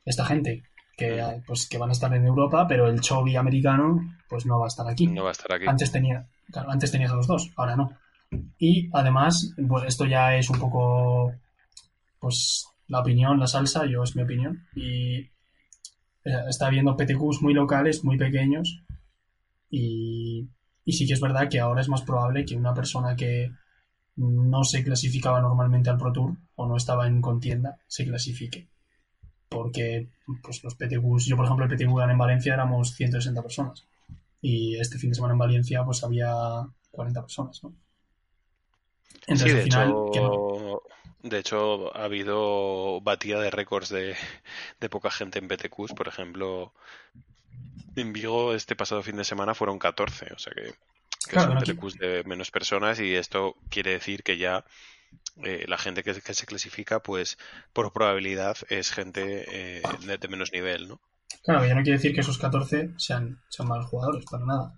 [SPEAKER 2] esta gente que, pues, que van a estar en Europa, pero el Chovy americano pues no va a estar aquí.
[SPEAKER 1] No va a estar aquí.
[SPEAKER 2] Antes, tenía, antes tenías a los dos, ahora no. Y además, pues esto ya es un poco pues la opinión, la salsa, yo es mi opinión. Y eh, está habiendo PTQs muy locales, muy pequeños. Y, y sí que es verdad que ahora es más probable que una persona que no se clasificaba normalmente al Pro Tour o no estaba en contienda se clasifique porque pues los PTQs, yo por ejemplo el PTQ en Valencia éramos 160 personas. Y este fin de semana en Valencia pues había 40 personas, ¿no?
[SPEAKER 1] Entonces, sí, de, hecho, de hecho ha habido batida de récords de, poca gente en PTQs, por ejemplo, en Vigo este pasado fin de semana fueron 14, o sea que, son PTQs de menos personas y esto quiere decir que ya eh, la gente que, se clasifica, pues por probabilidad es gente eh, de, menos nivel, ¿no?
[SPEAKER 2] Claro, ya no quiere decir que esos 14 sean, sean malos jugadores, para nada.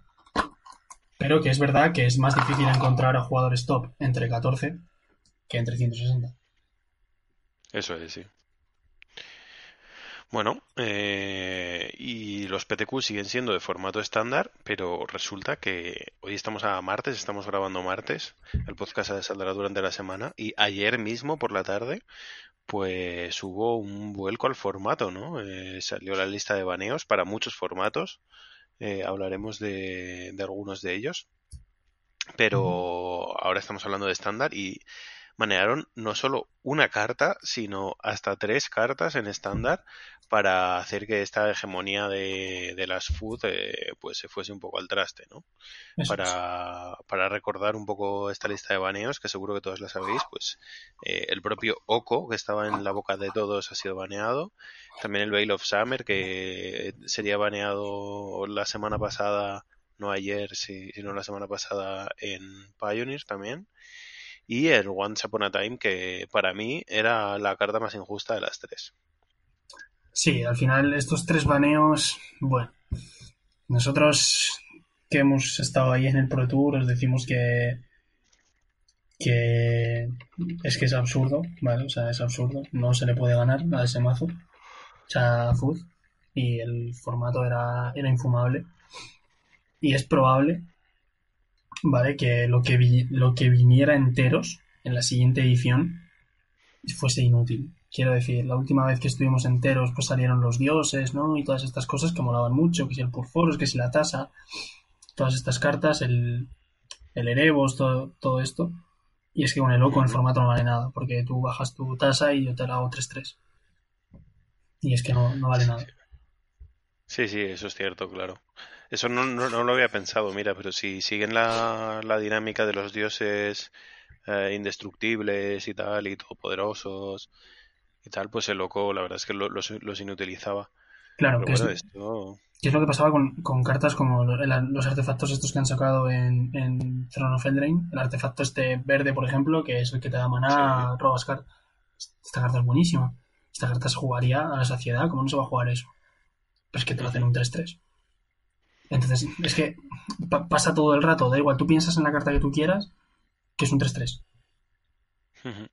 [SPEAKER 2] Pero que es verdad que es más difícil encontrar a jugadores top entre 14 que entre 160.
[SPEAKER 1] Eso es, sí. Bueno, eh, y los PTQ siguen siendo de formato estándar, pero resulta que hoy estamos a martes, estamos grabando martes, el podcast se saldrá durante la semana, y ayer mismo por la tarde, pues hubo un vuelco al formato, ¿no? Eh, salió la lista de baneos para muchos formatos, eh, hablaremos de, de algunos de ellos, pero ahora estamos hablando de estándar y manejaron no solo una carta, sino hasta tres cartas en estándar para hacer que esta hegemonía de, de las food eh, pues se fuese un poco al traste, ¿no? Para, para, recordar un poco esta lista de baneos, que seguro que todos la sabéis, pues eh, el propio Oko, que estaba en la boca de todos, ha sido baneado. También el Veil of Summer, que sería baneado la semana pasada, no ayer, sino la semana pasada en Pioneer también y el Once Upon a Time, que para mí era la carta más injusta de las tres.
[SPEAKER 2] Sí, al final estos tres baneos, bueno, nosotros que hemos estado ahí en el Pro Tour os decimos que que es que es absurdo, ¿vale? O sea, es absurdo, no se le puede ganar a ese mazo, o sea, Food, y el formato era, era infumable. Y es probable ¿vale? Que lo que, lo que viniera enteros en la siguiente edición fuese inútil. Quiero decir, la última vez que estuvimos enteros, pues salieron los dioses, ¿no? Y todas estas cosas que molaban mucho, que si el Purforos, que si la tasa, todas estas cartas, el, el Erebos, todo, todo esto. Y es que con el loco el formato no vale nada, porque tú bajas tu tasa y yo te la hago 3-3. Y es que no, no vale nada.
[SPEAKER 1] Sí, sí, eso es cierto, claro. Eso no, no, no lo había pensado, mira, pero si siguen la, la dinámica de los dioses eh, indestructibles y tal, y todopoderosos y tal, pues el loco, la verdad es que lo- los, los inutilizaba.
[SPEAKER 2] Claro,
[SPEAKER 1] Pero
[SPEAKER 2] que es,
[SPEAKER 1] esto...
[SPEAKER 2] que es lo que pasaba con, con cartas como los artefactos estos que han sacado en, en Throne of Eldraine. El artefacto este verde, por ejemplo, que es el que te da maná, robas cartas. Esta carta es buenísima. Esta carta se jugaría a la saciedad. ¿Cómo no se va a jugar eso? Pero es que te lo hacen un 3-3. Entonces, es que pa- pasa todo el rato. Da igual, tú piensas en la carta que tú quieras, que es un 3-3.
[SPEAKER 1] Ujú.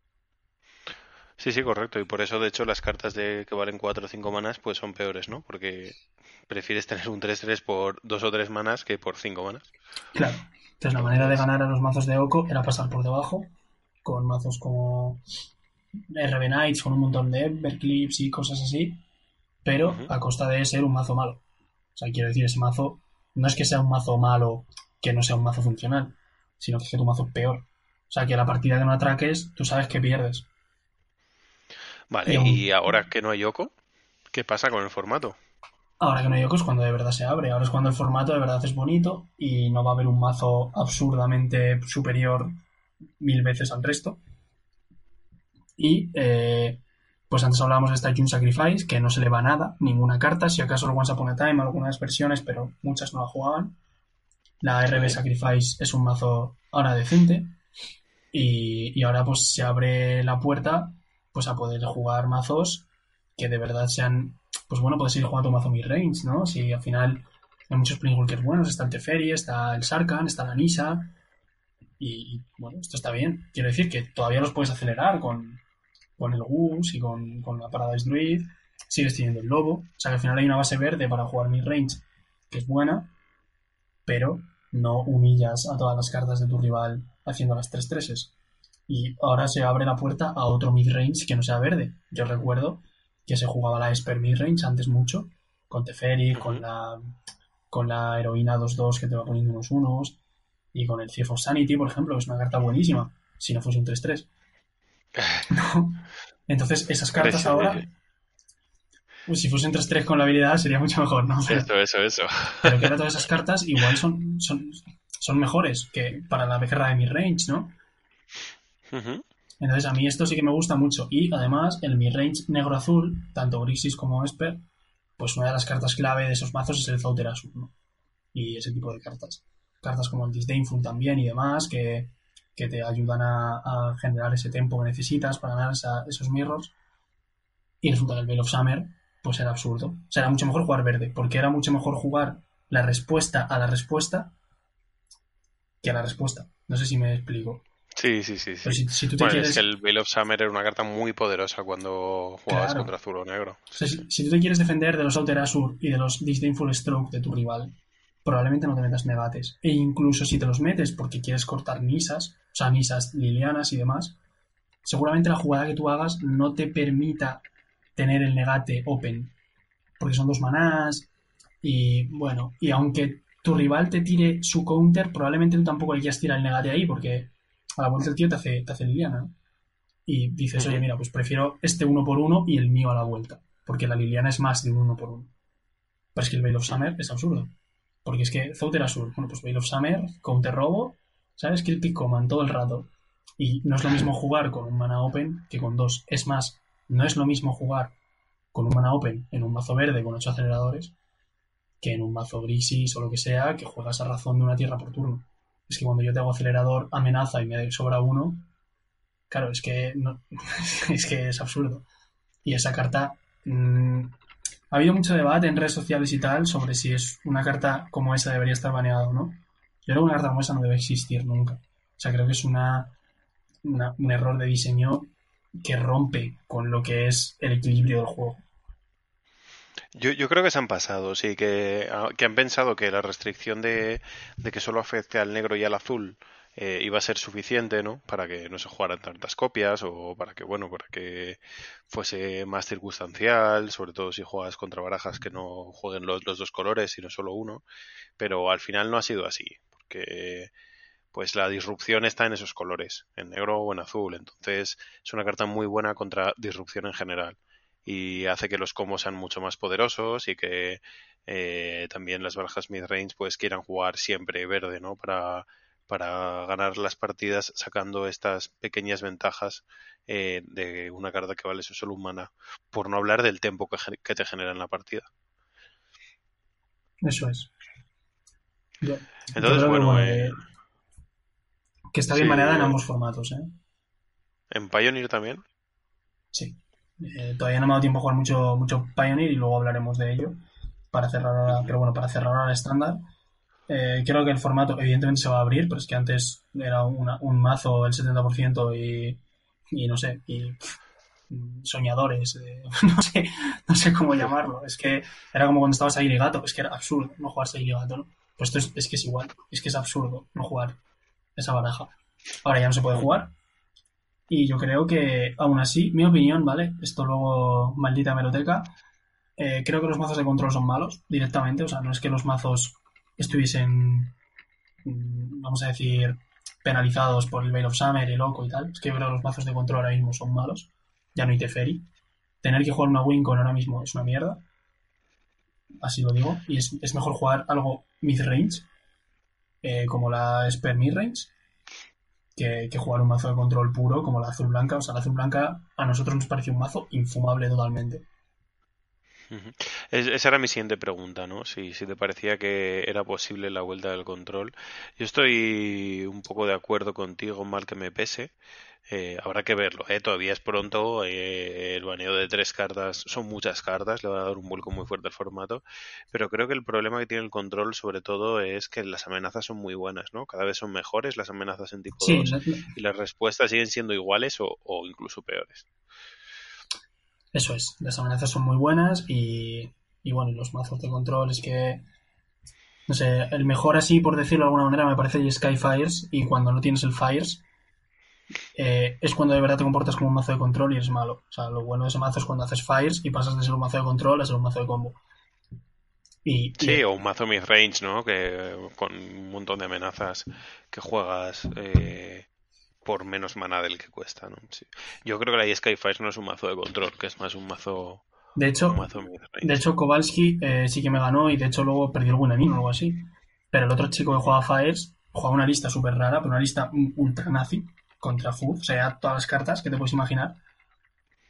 [SPEAKER 1] Sí, sí, correcto. Y por eso, de hecho, las cartas de que valen 4 o 5 manas, pues son peores, ¿no? Porque prefieres tener un 3-3 por 2 o 3 manas que por 5 manas.
[SPEAKER 2] Claro. Entonces la manera de ganar a los mazos de Oko era pasar por debajo con mazos como RB Knights, con un montón de Everclips y cosas así, pero
[SPEAKER 1] Ujú.
[SPEAKER 2] a costa de ser un mazo malo. O sea, quiero decir, ese mazo no es que sea un mazo malo que no sea un mazo funcional, sino que es que tu mazo es peor. O sea, que la partida que no atraques, tú sabes que pierdes.
[SPEAKER 1] Vale,
[SPEAKER 2] Y aún-
[SPEAKER 1] y ahora que no hay Yoko, ¿qué pasa con el formato?
[SPEAKER 2] Ahora que no hay Oko es cuando de verdad se abre. Ahora es cuando el formato de verdad es bonito y no va a haber un mazo absurdamente superior mil veces al resto. Y eh, pues antes hablábamos de esta June Sacrifice, que no se le va nada, ninguna carta, si acaso el Once Upon a Time, algunas versiones, pero muchas no la jugaban. La RB Sacrifice es un mazo ahora decente. Y, y ahora pues se abre la puerta pues a poder jugar mazos que de verdad sean pues bueno, puedes ir jugando mazo mid-range, ¿no? Si al final hay muchos planeswalkers buenos, está el Teferi, está el Sarkhan, está la Nisa, y, y, bueno, esto está bien. Quiero decir que todavía los puedes acelerar con, con el Gus y con, con la Paradise Druid, sigues teniendo el Lobo, o sea que al final hay una base verde para jugar mid-range que es buena, pero no humillas a todas las cartas de tu rival haciendo las tres treses. Y ahora se abre la puerta a otro mid-range que no sea verde. Yo recuerdo que se jugaba la Esper Midrange antes mucho, con Teferi, con la con la heroína 2-2 que te va poniendo unos unos, y con el Thief of Sanity, por ejemplo, que es una carta buenísima, si no fuese un 3-3. ¿No? Entonces, esas cartas ahora, pues si fuesen 3-3 con la habilidad sería mucho mejor, ¿no? Pero,
[SPEAKER 1] Eso, eso, eso.
[SPEAKER 2] pero que ahora todas esas cartas igual son, son, son mejores que para la guerra de midrange, ¿no? Entonces a mí esto sí que me gusta mucho. Y además el midrange negro-azul, tanto Grixis como Esper, pues una de las cartas clave de esos mazos es el Zauter Azul, ¿no? Y ese tipo de cartas. Cartas como el Disdainful también y demás, que, que te ayudan a, a generar ese tempo que necesitas para ganar esa- esos mirrors. Y resulta que el Veil of Summer, pues era absurdo. O sea, era mucho mejor jugar verde, porque era mucho mejor jugar la respuesta a la respuesta que a la respuesta. No sé si me explico.
[SPEAKER 1] Sí, sí, sí, sí.
[SPEAKER 2] Pero si, si tú te
[SPEAKER 1] Bueno,
[SPEAKER 2] quieres...
[SPEAKER 1] es que el Veil of Summer era una carta muy poderosa cuando jugabas
[SPEAKER 2] Claro.
[SPEAKER 1] contra azul o negro.
[SPEAKER 2] O sea, si, si tú te quieres defender de los Outer Azur y de los Disdainful Stroke de tu rival, probablemente no te metas negates. E incluso si te los metes porque quieres cortar Nisas, o sea, Nisas, Lilianas y demás, seguramente la jugada que tú hagas no te permita tener el negate open. Porque son dos manás y bueno, y aunque tu rival te tire su counter, probablemente tú tampoco le quieras tirar el negate ahí porque a la vuelta el tío te hace, te hace Liliana. ¿no? Y dices, oye, mira, pues prefiero este uno por uno y el mío a la vuelta. Porque la Liliana es más de un uno por uno. Pero es que el Veil of Summer es absurdo. Porque es que Zouter Azul, bueno, pues Veil of Summer, Counter Robo, ¿sabes? Cryptic Command todo el rato. Y no es lo mismo jugar con un mana open que con dos. Es más, no es lo mismo jugar con un mana open en un mazo verde con ocho aceleradores que en un mazo grisis o lo que sea que juegas a razón de una tierra por turno. Es que cuando yo te hago acelerador, amenaza y me sobra uno, claro, es que no, es que es absurdo. Y esa carta mm, ha habido mucho debate en redes sociales y tal sobre si es una carta como esa debería estar baneada o no. Yo creo que una carta como esa no debe existir nunca. O sea, creo que es una, un error de diseño que rompe con lo que es el equilibrio del juego.
[SPEAKER 1] Yo, creo que se han pasado, sí, que, ah, que han pensado que la restricción de, de que solo afecte al negro y al azul eh, iba a ser suficiente, ¿no? Para que no se jugaran tantas copias o para que, bueno, para que fuese más circunstancial, sobre todo si juegas contra barajas que no jueguen los, dos colores, sino solo uno. Pero al final no ha sido así, porque pues la disrupción está en esos colores, en negro o en azul. Entonces es una carta muy buena contra disrupción en general y hace que los combos sean mucho más poderosos y que eh, también las barajas mid-range pues quieran jugar siempre verde, ¿no? Para, para ganar las partidas sacando estas pequeñas ventajas eh, de una carta que vale solo un mana, por no hablar del tempo que, que te genera en la partida.
[SPEAKER 2] Eso es.
[SPEAKER 1] Entonces, bueno,
[SPEAKER 2] eh, que está bien manejada en ambos formatos, ¿eh?
[SPEAKER 1] ¿En Pioneer también?
[SPEAKER 2] Sí. Eh, todavía no me ha dado tiempo a jugar mucho, mucho Pioneer y luego hablaremos de ello. Para cerrar ahora, pero bueno, para cerrar ahora el estándar. Eh, creo que el formato evidentemente se va a abrir, pero es que antes era un mazo el 70% y, y no sé, y soñadores, no sé, no sé cómo llamarlo. Es que era como cuando estabas ahí gato, es que era absurdo no jugar ahí gato, ¿no? Pues esto es, es que es igual, es que es absurdo no jugar esa baraja. Ahora ya no se puede jugar, y yo creo que, aún así, mi opinión, ¿vale? Esto luego, maldita meroteca. Eh, creo que los mazos de control son malos directamente. O sea, no es que los mazos estuviesen, mm, vamos a decir, penalizados por el Veil of Summer y loco y tal. Es que yo que los mazos de control ahora mismo son malos. Ya no hay Teferi. Tener que jugar una Wincon ahora mismo es una mierda. Así lo digo. Y es, mejor jugar algo mid-range, eh, como la Sper mid-range, que, jugar un mazo de control puro como la azul blanca. O sea, la azul blanca a nosotros nos pareció un mazo infumable totalmente.
[SPEAKER 1] Esa era mi siguiente pregunta, ¿no? Si, si te parecía que era posible la vuelta del control. Yo estoy un poco de acuerdo contigo, mal que me pese. Eh, habrá que verlo, ¿eh? todavía es pronto. Eh, el baneo de tres cartas son muchas cartas, le va a dar un vuelco muy fuerte al formato. Pero creo que el problema que tiene el control, sobre todo, es que las amenazas son muy buenas, ¿no? Cada vez son mejores las amenazas en tipo 2 y las respuestas siguen siendo iguales o, incluso peores.
[SPEAKER 2] Eso es, las amenazas son muy buenas y, y bueno, los mazos de control es que no sé, el mejor así, por decirlo de alguna manera, me parece Skyfires y cuando no tienes el Fires eh, es cuando de verdad te comportas como un mazo de control y eres malo. O sea, lo bueno de ese mazo es cuando haces fires y pasas de ser un mazo de control a ser un mazo de combo.
[SPEAKER 1] Sí, o un mazo mid-range, ¿no? Que con un montón de amenazas que juegas eh, por menos mana del que cuesta, ¿no? Yo creo que la Skyfires no es un mazo de control, que es más un mazo.
[SPEAKER 2] De hecho, de hecho Kowalski eh, sí que me ganó y de hecho luego perdió el Guinanin o algo así. Pero el otro chico que juega Fires juega una lista súper rara, pero una lista ultra nazi contra Food, o sea, todas las cartas que te puedes imaginar.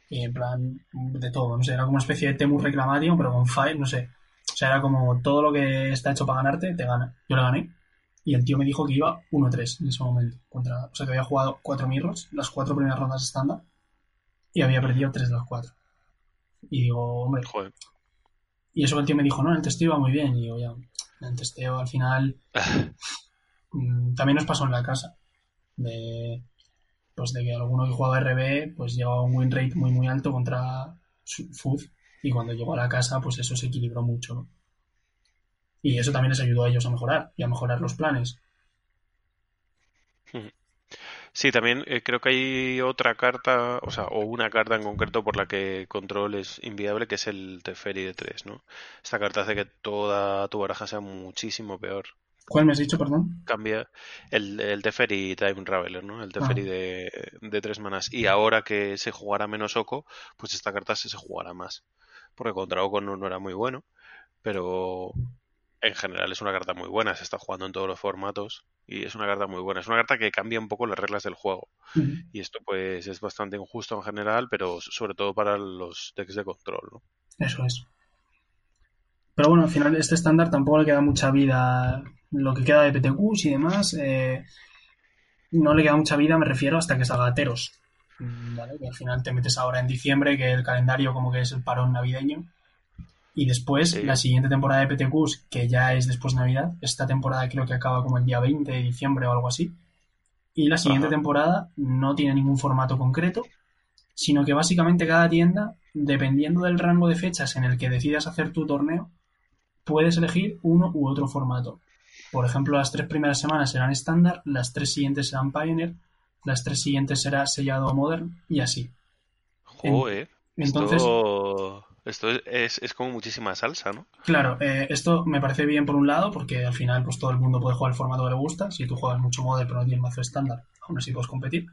[SPEAKER 2] Y en plan, de todo, no sé, era como una especie de Temur Reclamation, pero con Fire, no sé. O sea, era como todo lo que está hecho para ganarte, te gana. Yo le gané. Y el tío me dijo que iba 1-3 en ese momento. Contra, o sea, que había jugado 4 mirrors, las 4 primeras rondas estándar. Y había perdido 3 de las 4. Y digo, hombre. Joder. Y eso el tío me dijo, no, el testeo iba muy bien. Y digo, ya, el testeo al final. Mm, también nos pasó en la casa. De pues de que alguno que jugaba RB pues llevaba un win rate muy muy alto contra Food y cuando llegó a la casa pues eso se equilibró mucho ¿no? Y eso también les ayudó a ellos a mejorar y a mejorar los planes
[SPEAKER 1] Sí, también eh, creo que hay otra carta, o sea, o una carta en concreto por la que control es inviable, que es el Teferi de 3, ¿no? Esta carta hace que toda tu baraja sea muchísimo peor.
[SPEAKER 2] ¿Cuál me has dicho, perdón?
[SPEAKER 1] Cambia el, el Teferi Time Raveler, ¿no? El Teferi ah. de, tres manas. Y ahora que se jugará menos Oco, pues esta carta se, se jugará más. Porque contra Oco no, no, era muy bueno, pero en general es una carta muy buena. Se está jugando en todos los formatos y es una carta muy buena. Es una carta que cambia un poco las reglas del juego. Y esto pues es bastante injusto en general, pero sobre todo para los decks de control, ¿no?
[SPEAKER 2] Eso es. Pero bueno, al final este estándar tampoco le queda mucha vida lo que queda de PTQs y demás, eh, no le queda mucha vida, me refiero, hasta que salga Teros. ¿vale? Que al final te metes ahora en diciembre, que el calendario como que es el parón navideño. Y después, la siguiente temporada de PTQs, que ya es después de Navidad, esta temporada creo que acaba como el día 20 de diciembre o algo así. Y la siguiente temporada no tiene ningún formato concreto, sino que básicamente cada tienda, dependiendo del rango de fechas en el que decidas hacer tu torneo, puedes elegir uno u otro formato. por ejemplo, las tres primeras semanas serán estándar, las tres siguientes serán Pioneer, las tres siguientes será sellado Modern y así.
[SPEAKER 1] Joder. Entonces, esto, es, es, como muchísima salsa, ¿no?
[SPEAKER 2] Claro, eh, esto me parece bien por un lado, porque al final pues todo el mundo puede jugar el formato que le gusta. Si tú juegas mucho Modern pero no tienes mazo estándar, aún así puedes competir.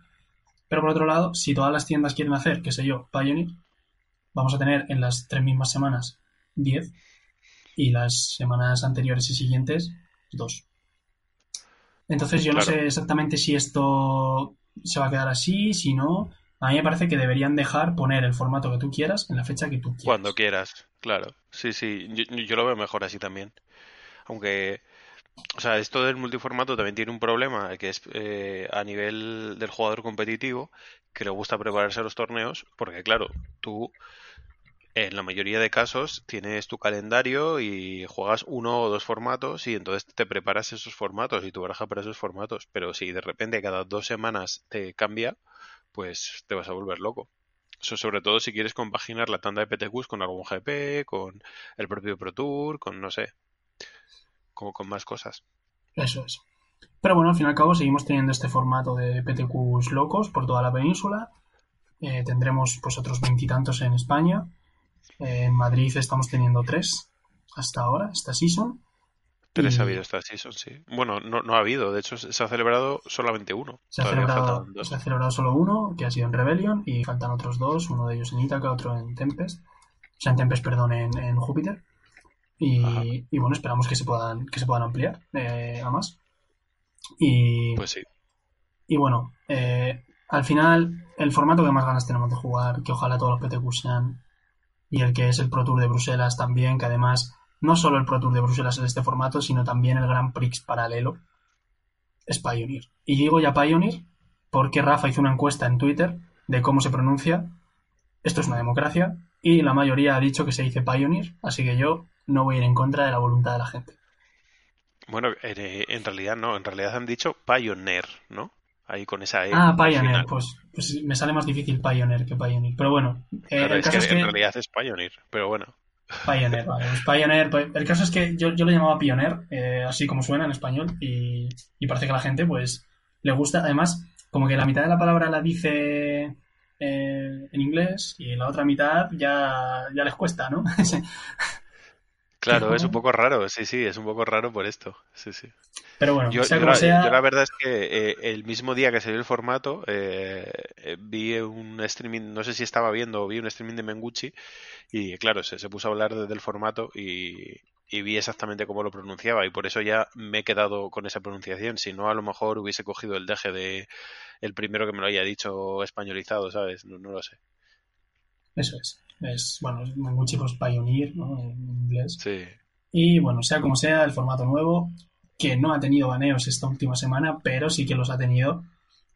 [SPEAKER 2] Pero por otro lado, si todas las tiendas quieren hacer, qué sé yo, Pioneer, vamos a tener en las tres mismas semanas 10 y las semanas anteriores y siguientes 2. Entonces yo no sé exactamente si esto se va a quedar así, si no. A mí me parece que deberían dejar poner el formato que tú quieras en la fecha que tú quieras.
[SPEAKER 1] Cuando quieras, claro. Sí, sí, yo, lo veo mejor así también. Aunque, o sea, esto del multiformato también tiene un problema, que es eh, a nivel del jugador competitivo, que le gusta prepararse a los torneos, porque claro, tú en la mayoría de casos tienes tu calendario y juegas uno o dos formatos y entonces te preparas esos formatos y tu baraja para esos formatos. Pero si de repente cada dos semanas te cambia, pues te vas a volver loco. Eso sobre todo si quieres compaginar la tanda de PTQs con algún GP, con el propio Pro Tour, con no sé, como con más cosas.
[SPEAKER 2] Eso es. Pero bueno, al fin y al cabo seguimos teniendo este formato de PTQs locos por toda la península. Eh, tendremos pues otros veintitantos en España en Madrid estamos teniendo tres hasta ahora, esta season.
[SPEAKER 1] Tres ha habido esta season, sí. Bueno, no, no, ha habido, de hecho se ha celebrado solamente uno.
[SPEAKER 2] Se ha, celebrado, se ha celebrado solo uno, que ha sido en Rebellion, y faltan otros dos, uno de ellos en Ítaca, otro en Tempest. O sea, en Tempest, perdón, en, Júpiter. Y, y, bueno, esperamos que se puedan, que se puedan ampliar eh, a más. Y,
[SPEAKER 1] pues sí.
[SPEAKER 2] Y bueno, eh, al final, el formato que más ganas tenemos de jugar, que ojalá todos los PTQ sean y el que es el Pro Tour de Bruselas también, que además no solo el Pro Tour de Bruselas es este formato, sino también el Grand Prix paralelo es Pioneer. Y digo ya Pioneer porque Rafa hizo una encuesta en Twitter de cómo se pronuncia. Esto es una democracia y la mayoría ha dicho que se dice Pioneer, así que yo no voy a ir en contra de la voluntad de la gente.
[SPEAKER 1] Bueno, en realidad no, en realidad han dicho Pioneer, ¿no? ahí con esa
[SPEAKER 2] E. Ah, Pioneer, pues, pues, me sale más difícil Pioneer que Pioneer. Pero bueno,
[SPEAKER 1] eh, el caso es que, en realidad es Pioneer, pero bueno.
[SPEAKER 2] Pioneer, vale. Pues Pioneer, pues, el caso es que yo, yo lo llamaba Pioneer, eh, así como suena en español, y, y, parece que a la gente pues le gusta. Además, como que la mitad de la palabra la dice eh, en inglés y la otra mitad ya, ya les cuesta, ¿no?
[SPEAKER 1] Claro, es un poco raro, sí, sí, es un poco raro por esto, sí, sí.
[SPEAKER 2] Pero bueno,
[SPEAKER 1] yo,
[SPEAKER 2] sea
[SPEAKER 1] yo,
[SPEAKER 2] sea...
[SPEAKER 1] la, verdad es que eh, el mismo día que salió el formato, eh, eh, vi un streaming, no sé si estaba viendo o vi un streaming de Menguchi y claro, se, se puso a hablar del formato y, y, vi exactamente cómo lo pronunciaba y por eso ya me he quedado con esa pronunciación, si no a lo mejor hubiese cogido el deje de el primero que me lo haya dicho españolizado, ¿sabes? No, no lo sé.
[SPEAKER 2] Eso es es, bueno, Manguchi pues Pioneer, ¿no? En inglés.
[SPEAKER 1] Sí.
[SPEAKER 2] Y bueno, sea como sea, el formato nuevo, que no ha tenido baneos esta última semana, pero sí que los ha tenido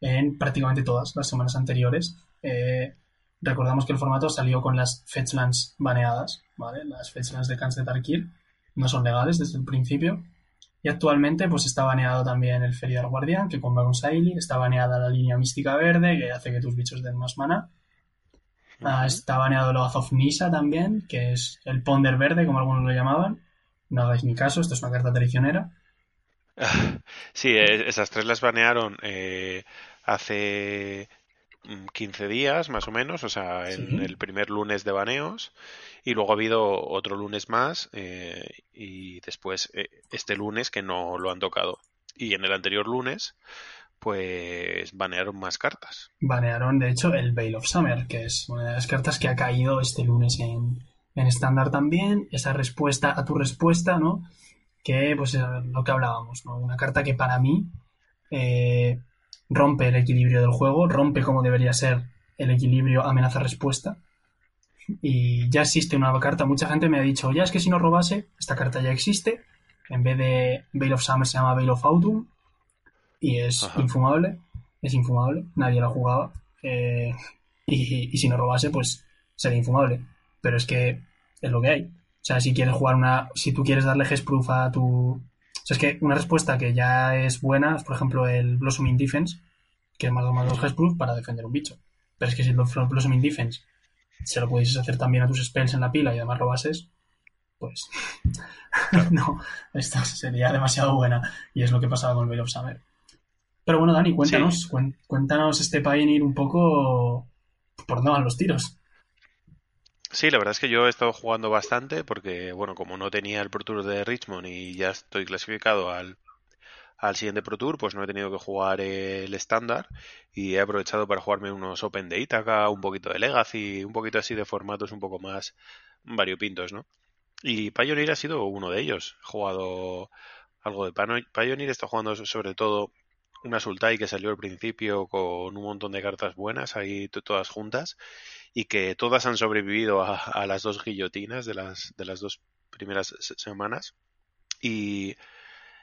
[SPEAKER 2] en prácticamente todas las semanas anteriores. Eh, recordamos que el formato salió con las Fetchlands baneadas, ¿vale? Las Fetchlands de Kans de Tarkir no son legales desde el principio. Y actualmente pues está baneado también el Ferial Guardián, que comba con Saili, está baneada la línea mística verde, que hace que tus bichos den más mana, Ah, está baneado el of Nisa también, que es el Ponder verde, como algunos lo llamaban. No hagáis ni caso, esto es una carta traicionera.
[SPEAKER 1] Sí, e, esas tres las banearon eh, hace 15 mm, días, más o menos, o sea, en el primer lunes de baneos. Y luego ha habido otro lunes más eh, y después eh, este lunes que no lo han tocado. Y en el anterior lunes pues banearon más cartas.
[SPEAKER 2] Banearon, de hecho, el Veil of Summer, que es una de las cartas que ha caído este lunes en, estándar también. Esa respuesta a tu respuesta, ¿no? Que, pues, es lo que hablábamos, ¿no? Una carta que para mí eh, rompe el equilibrio del juego, rompe como debería ser el equilibrio amenaza-respuesta. Y ya existe una carta, mucha gente me ha dicho, ya es que si no robase, esta carta ya existe. En vez de Veil of Summer se llama Veil of Autumn y es infumable, es infumable, nadie la jugaba. Eh, y, si no robase, pues sería infumable. Pero es que es lo que hay. O sea, si quieres jugar una. Si tú quieres darle Hexproof a tu. O sea, es que una respuesta que ya es buena es, por ejemplo, el Blossoming Defense, que es más o menos Hexproof para defender un bicho. Pero es que si el Blossoming Defense se lo pudieses hacer también a tus spells en la pila y además robases, pues no, esta sería demasiado buena y es lo que pasaba con el Veil of Summer. Pero bueno, Dani, cuéntanos, cuéntanos este Pioneer un poco por dónde van los tiros.
[SPEAKER 1] Sí, la verdad es que yo he estado jugando bastante porque, bueno, como no tenía el Pro Tour de Richmond y ya estoy clasificado al, al siguiente Pro Tour, pues no he tenido que jugar el estándar y he aprovechado para jugarme unos Open de Itaca, un poquito de Legacy, un poquito así de formatos un poco más variopintos, ¿no? Y Pioneer ha sido uno de ellos. He jugado algo de Pioneer, estado jugando sobre todo una Sultai que salió al principio con un montón de cartas buenas ahí todas juntas y que todas han sobrevivido a, las dos guillotinas de las, de las dos primeras semanas. Y,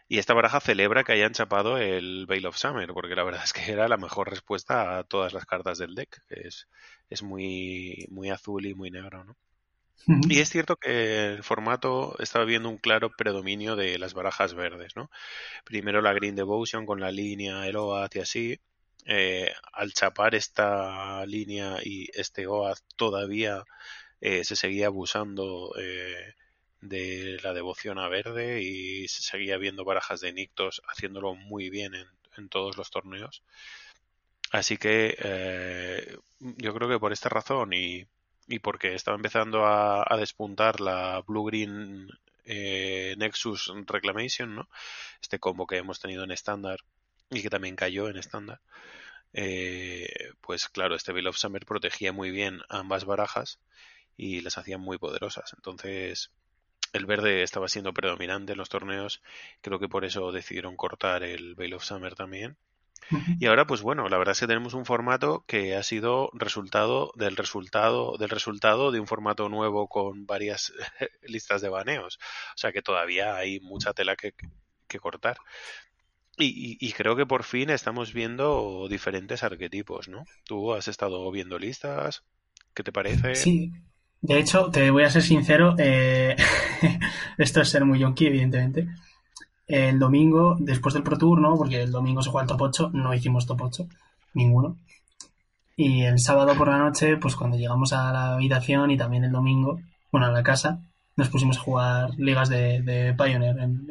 [SPEAKER 1] y esta baraja celebra que hayan chapado el Veil of Summer, porque la verdad es que era la mejor respuesta a todas las cartas del deck, que es, es muy, muy azul y muy negro, ¿no? Y es cierto que el formato estaba viendo un claro predominio de las barajas verdes, ¿no? Primero la Green Devotion con la línea, el OAT y así. Eh, al chapar esta línea y este OAT todavía eh, se seguía abusando eh, de la devoción a verde y se seguía viendo barajas de Nictos haciéndolo muy bien en, todos los torneos. Así que yo creo que por esta razón y porque estaba empezando a, despuntar la Blue Green eh, Nexus Reclamation, ¿no? Este combo que hemos tenido en estándar y que también cayó en estándar. Eh, pues claro, este Bill of Summer protegía muy bien ambas barajas y las hacía muy poderosas. Entonces, el verde estaba siendo predominante en los torneos. Creo que por eso decidieron cortar el Veil of Summer también. Y ahora, pues bueno, la verdad es que tenemos un formato que ha sido resultado del resultado del resultado de un formato nuevo con varias listas de baneos. O sea que todavía hay mucha tela que, cortar. Y, creo que por fin estamos viendo diferentes arquetipos, ¿no? Tú has estado viendo listas, ¿qué te parece?
[SPEAKER 2] Sí, de hecho, te voy a ser sincero, eh, esto es ser muy yonki, evidentemente, el domingo, después del Pro Tour, ¿no? Porque el domingo se juega el top 8, no hicimos top 8, ninguno. Y el sábado por la noche, pues cuando llegamos a la habitación y también el domingo, bueno, a la casa, nos pusimos a jugar ligas de, Pioneer en,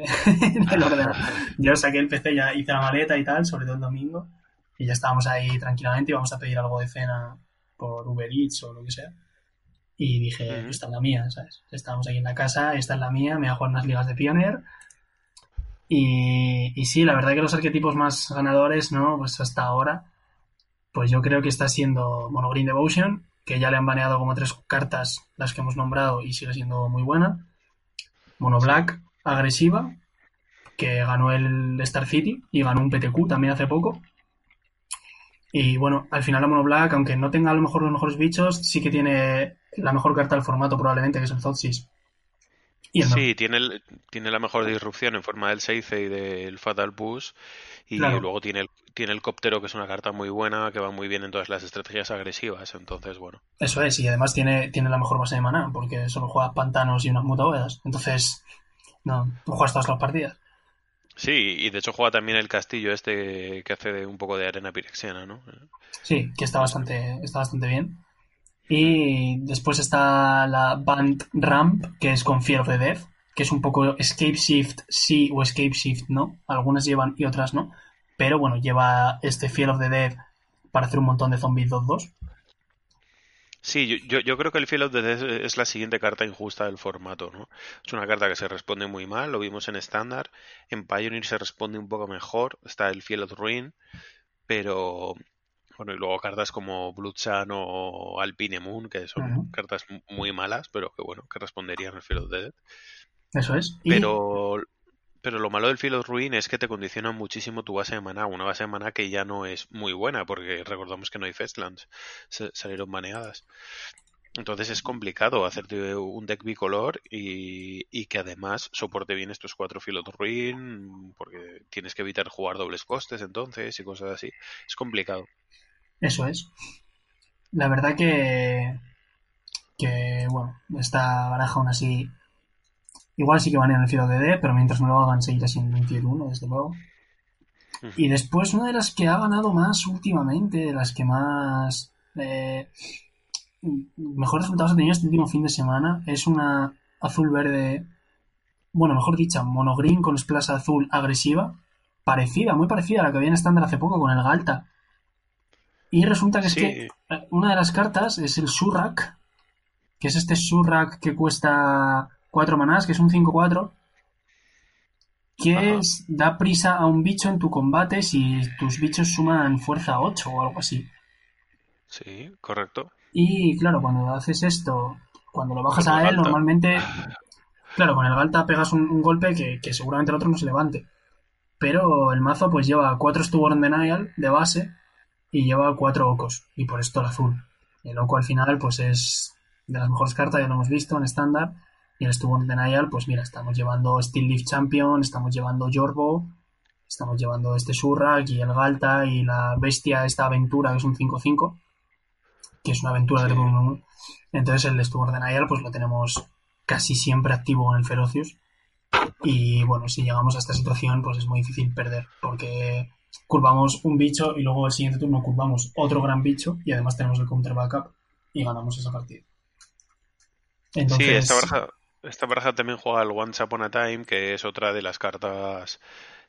[SPEAKER 2] el ordenador. Yo saqué el PC, ya hice la maleta y tal, sobre todo el domingo, y ya estábamos ahí tranquilamente y vamos a pedir algo de cena por Uber Eats o lo que sea. Y dije, esta es la mía, ¿sabes? Estábamos ahí en la casa, esta es la mía, me voy a jugar unas ligas de Pioneer y, y, sí, la verdad que los arquetipos más ganadores, ¿no? Pues hasta ahora, pues yo creo que está siendo Mono Green Devotion, que ya le han baneado como tres cartas las que hemos nombrado y sigue siendo muy buena. Mono Black, agresiva, que ganó el Star City y ganó un PTQ también hace poco. Y bueno, al final la Mono Black, aunque no tenga a lo mejor los mejores bichos, sí que tiene la mejor carta del formato probablemente, que es el Thoughtseize.
[SPEAKER 1] Sí, tiene, tiene la mejor disrupción en forma del Seize y del Fatal Push. Y luego tiene el, tiene el Cóptero, que es una carta muy buena, que va muy bien en todas las estrategias agresivas. Entonces, bueno.
[SPEAKER 2] Eso es, y además tiene, tiene la mejor base de maná, porque solo juega pantanos y unas mutaboedas. Entonces, no, no juegas todas las partidas.
[SPEAKER 1] Sí, y de hecho juega también el castillo este que hace de un poco de arena pirexiana, ¿no?
[SPEAKER 2] Sí, que está bastante, está bastante bien. Y después está la Band Ramp, que es con Fear of the Death, que es un poco Escape Shift sí o Escape Shift no. Algunas llevan y otras no. Pero bueno, lleva este Fear of the Death para hacer un montón de zombies 2-2.
[SPEAKER 1] Sí, yo, yo, creo que el Fear of the Death es la siguiente carta injusta del formato, ¿no? Es una carta que se responde muy mal, lo vimos en estándar. En Pioneer se responde un poco mejor, está el Field of Ruin, pero bueno, y luego cartas como Bloodsun o Alpine Moon, que son cartas muy malas, pero que bueno, que responderían al Field of Dead.
[SPEAKER 2] Eso es.
[SPEAKER 1] Pero, pero lo malo del Field of Ruin es que te condiciona muchísimo tu base de maná, una base de maná que ya no es muy buena, porque recordamos que no hay Festlands, salieron baneadas. Entonces es complicado hacerte un deck bicolor y, y, que además soporte bien estos cuatro Field of Ruin, porque tienes que evitar jugar dobles costes entonces y cosas así. Es complicado.
[SPEAKER 2] Eso es. La verdad que. Que, bueno, esta baraja aún así. Igual sí que van en el filo de D, pero mientras no lo hagan, seguirá siendo un tier 1, desde luego. Y después, una de las que ha ganado más últimamente, de las que más. Eh, mejores resultados ha tenido este último fin de semana, es una azul-verde, bueno, mejor dicha, monogreen con splash azul agresiva, parecida, muy parecida a la que había en estándar hace poco con el Galta. Y resulta que es que eh, una de las cartas es el Surrak, que es este Surrak que cuesta 4 manás, que es un 5-4, que da prisa a un bicho en tu combate si tus bichos suman fuerza 8 o algo así.
[SPEAKER 1] Sí, correcto.
[SPEAKER 2] Y claro, cuando haces esto, cuando lo bajas a él, normalmente, claro, con el Galta pegas un, golpe que, seguramente el otro no se levante. Pero el mazo pues lleva 4 Stubborn Denial de base y lleva 4 Ocos, y por esto el azul. El Oco al final pues es de las mejores cartas, ya lo hemos visto en estándar, y el Stubborn Denial, pues mira, estamos llevando Steel Leaf Champion, estamos llevando Yorbo, estamos llevando este Surrak y el Galta y la bestia, esta aventura que es un 5-5 que es una aventura de Entonces el Stubborn Denial pues lo tenemos casi siempre activo en el Ferocious. Y bueno, si llegamos a esta situación, pues es muy difícil perder, porque curvamos un bicho y luego el siguiente turno curvamos otro gran bicho y además tenemos el counter backup y ganamos esa partida.
[SPEAKER 1] Sí, esta baraja, esta baraja también juega el Once Upon a Time, que es otra de las cartas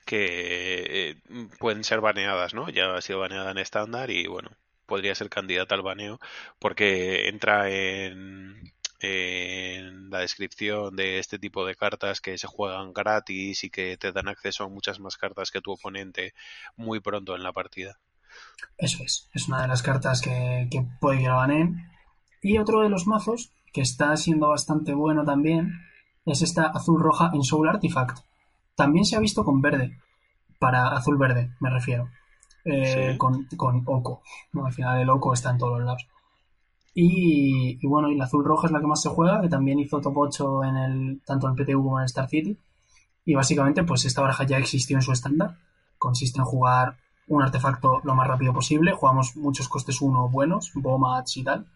[SPEAKER 1] que eh, pueden ser baneadas, ¿no? Ya ha sido baneada en estándar y bueno, podría ser candidata al baneo porque entra en, la descripción de este tipo de cartas que se juegan gratis y que te dan acceso a muchas más cartas que tu oponente muy pronto en la partida.
[SPEAKER 2] Eso es, es una de las cartas que, puede ir a banen. Y otro de los mazos que está siendo bastante bueno también es esta azul-roja en Soul Artifact. También se ha visto con verde, para azul-verde me refiero. Eh, con, con Oco. Al final el Oco está en todos los lados. Y, bueno, y la azul roja es la que más se juega, que también hizo top 8 en el, tanto en el PTU como en el Star City. Y básicamente, pues esta baraja ya existió en su estándar. Consiste en jugar un artefacto lo más rápido posible. Jugamos muchos costes 1 buenos, Bomats y tal.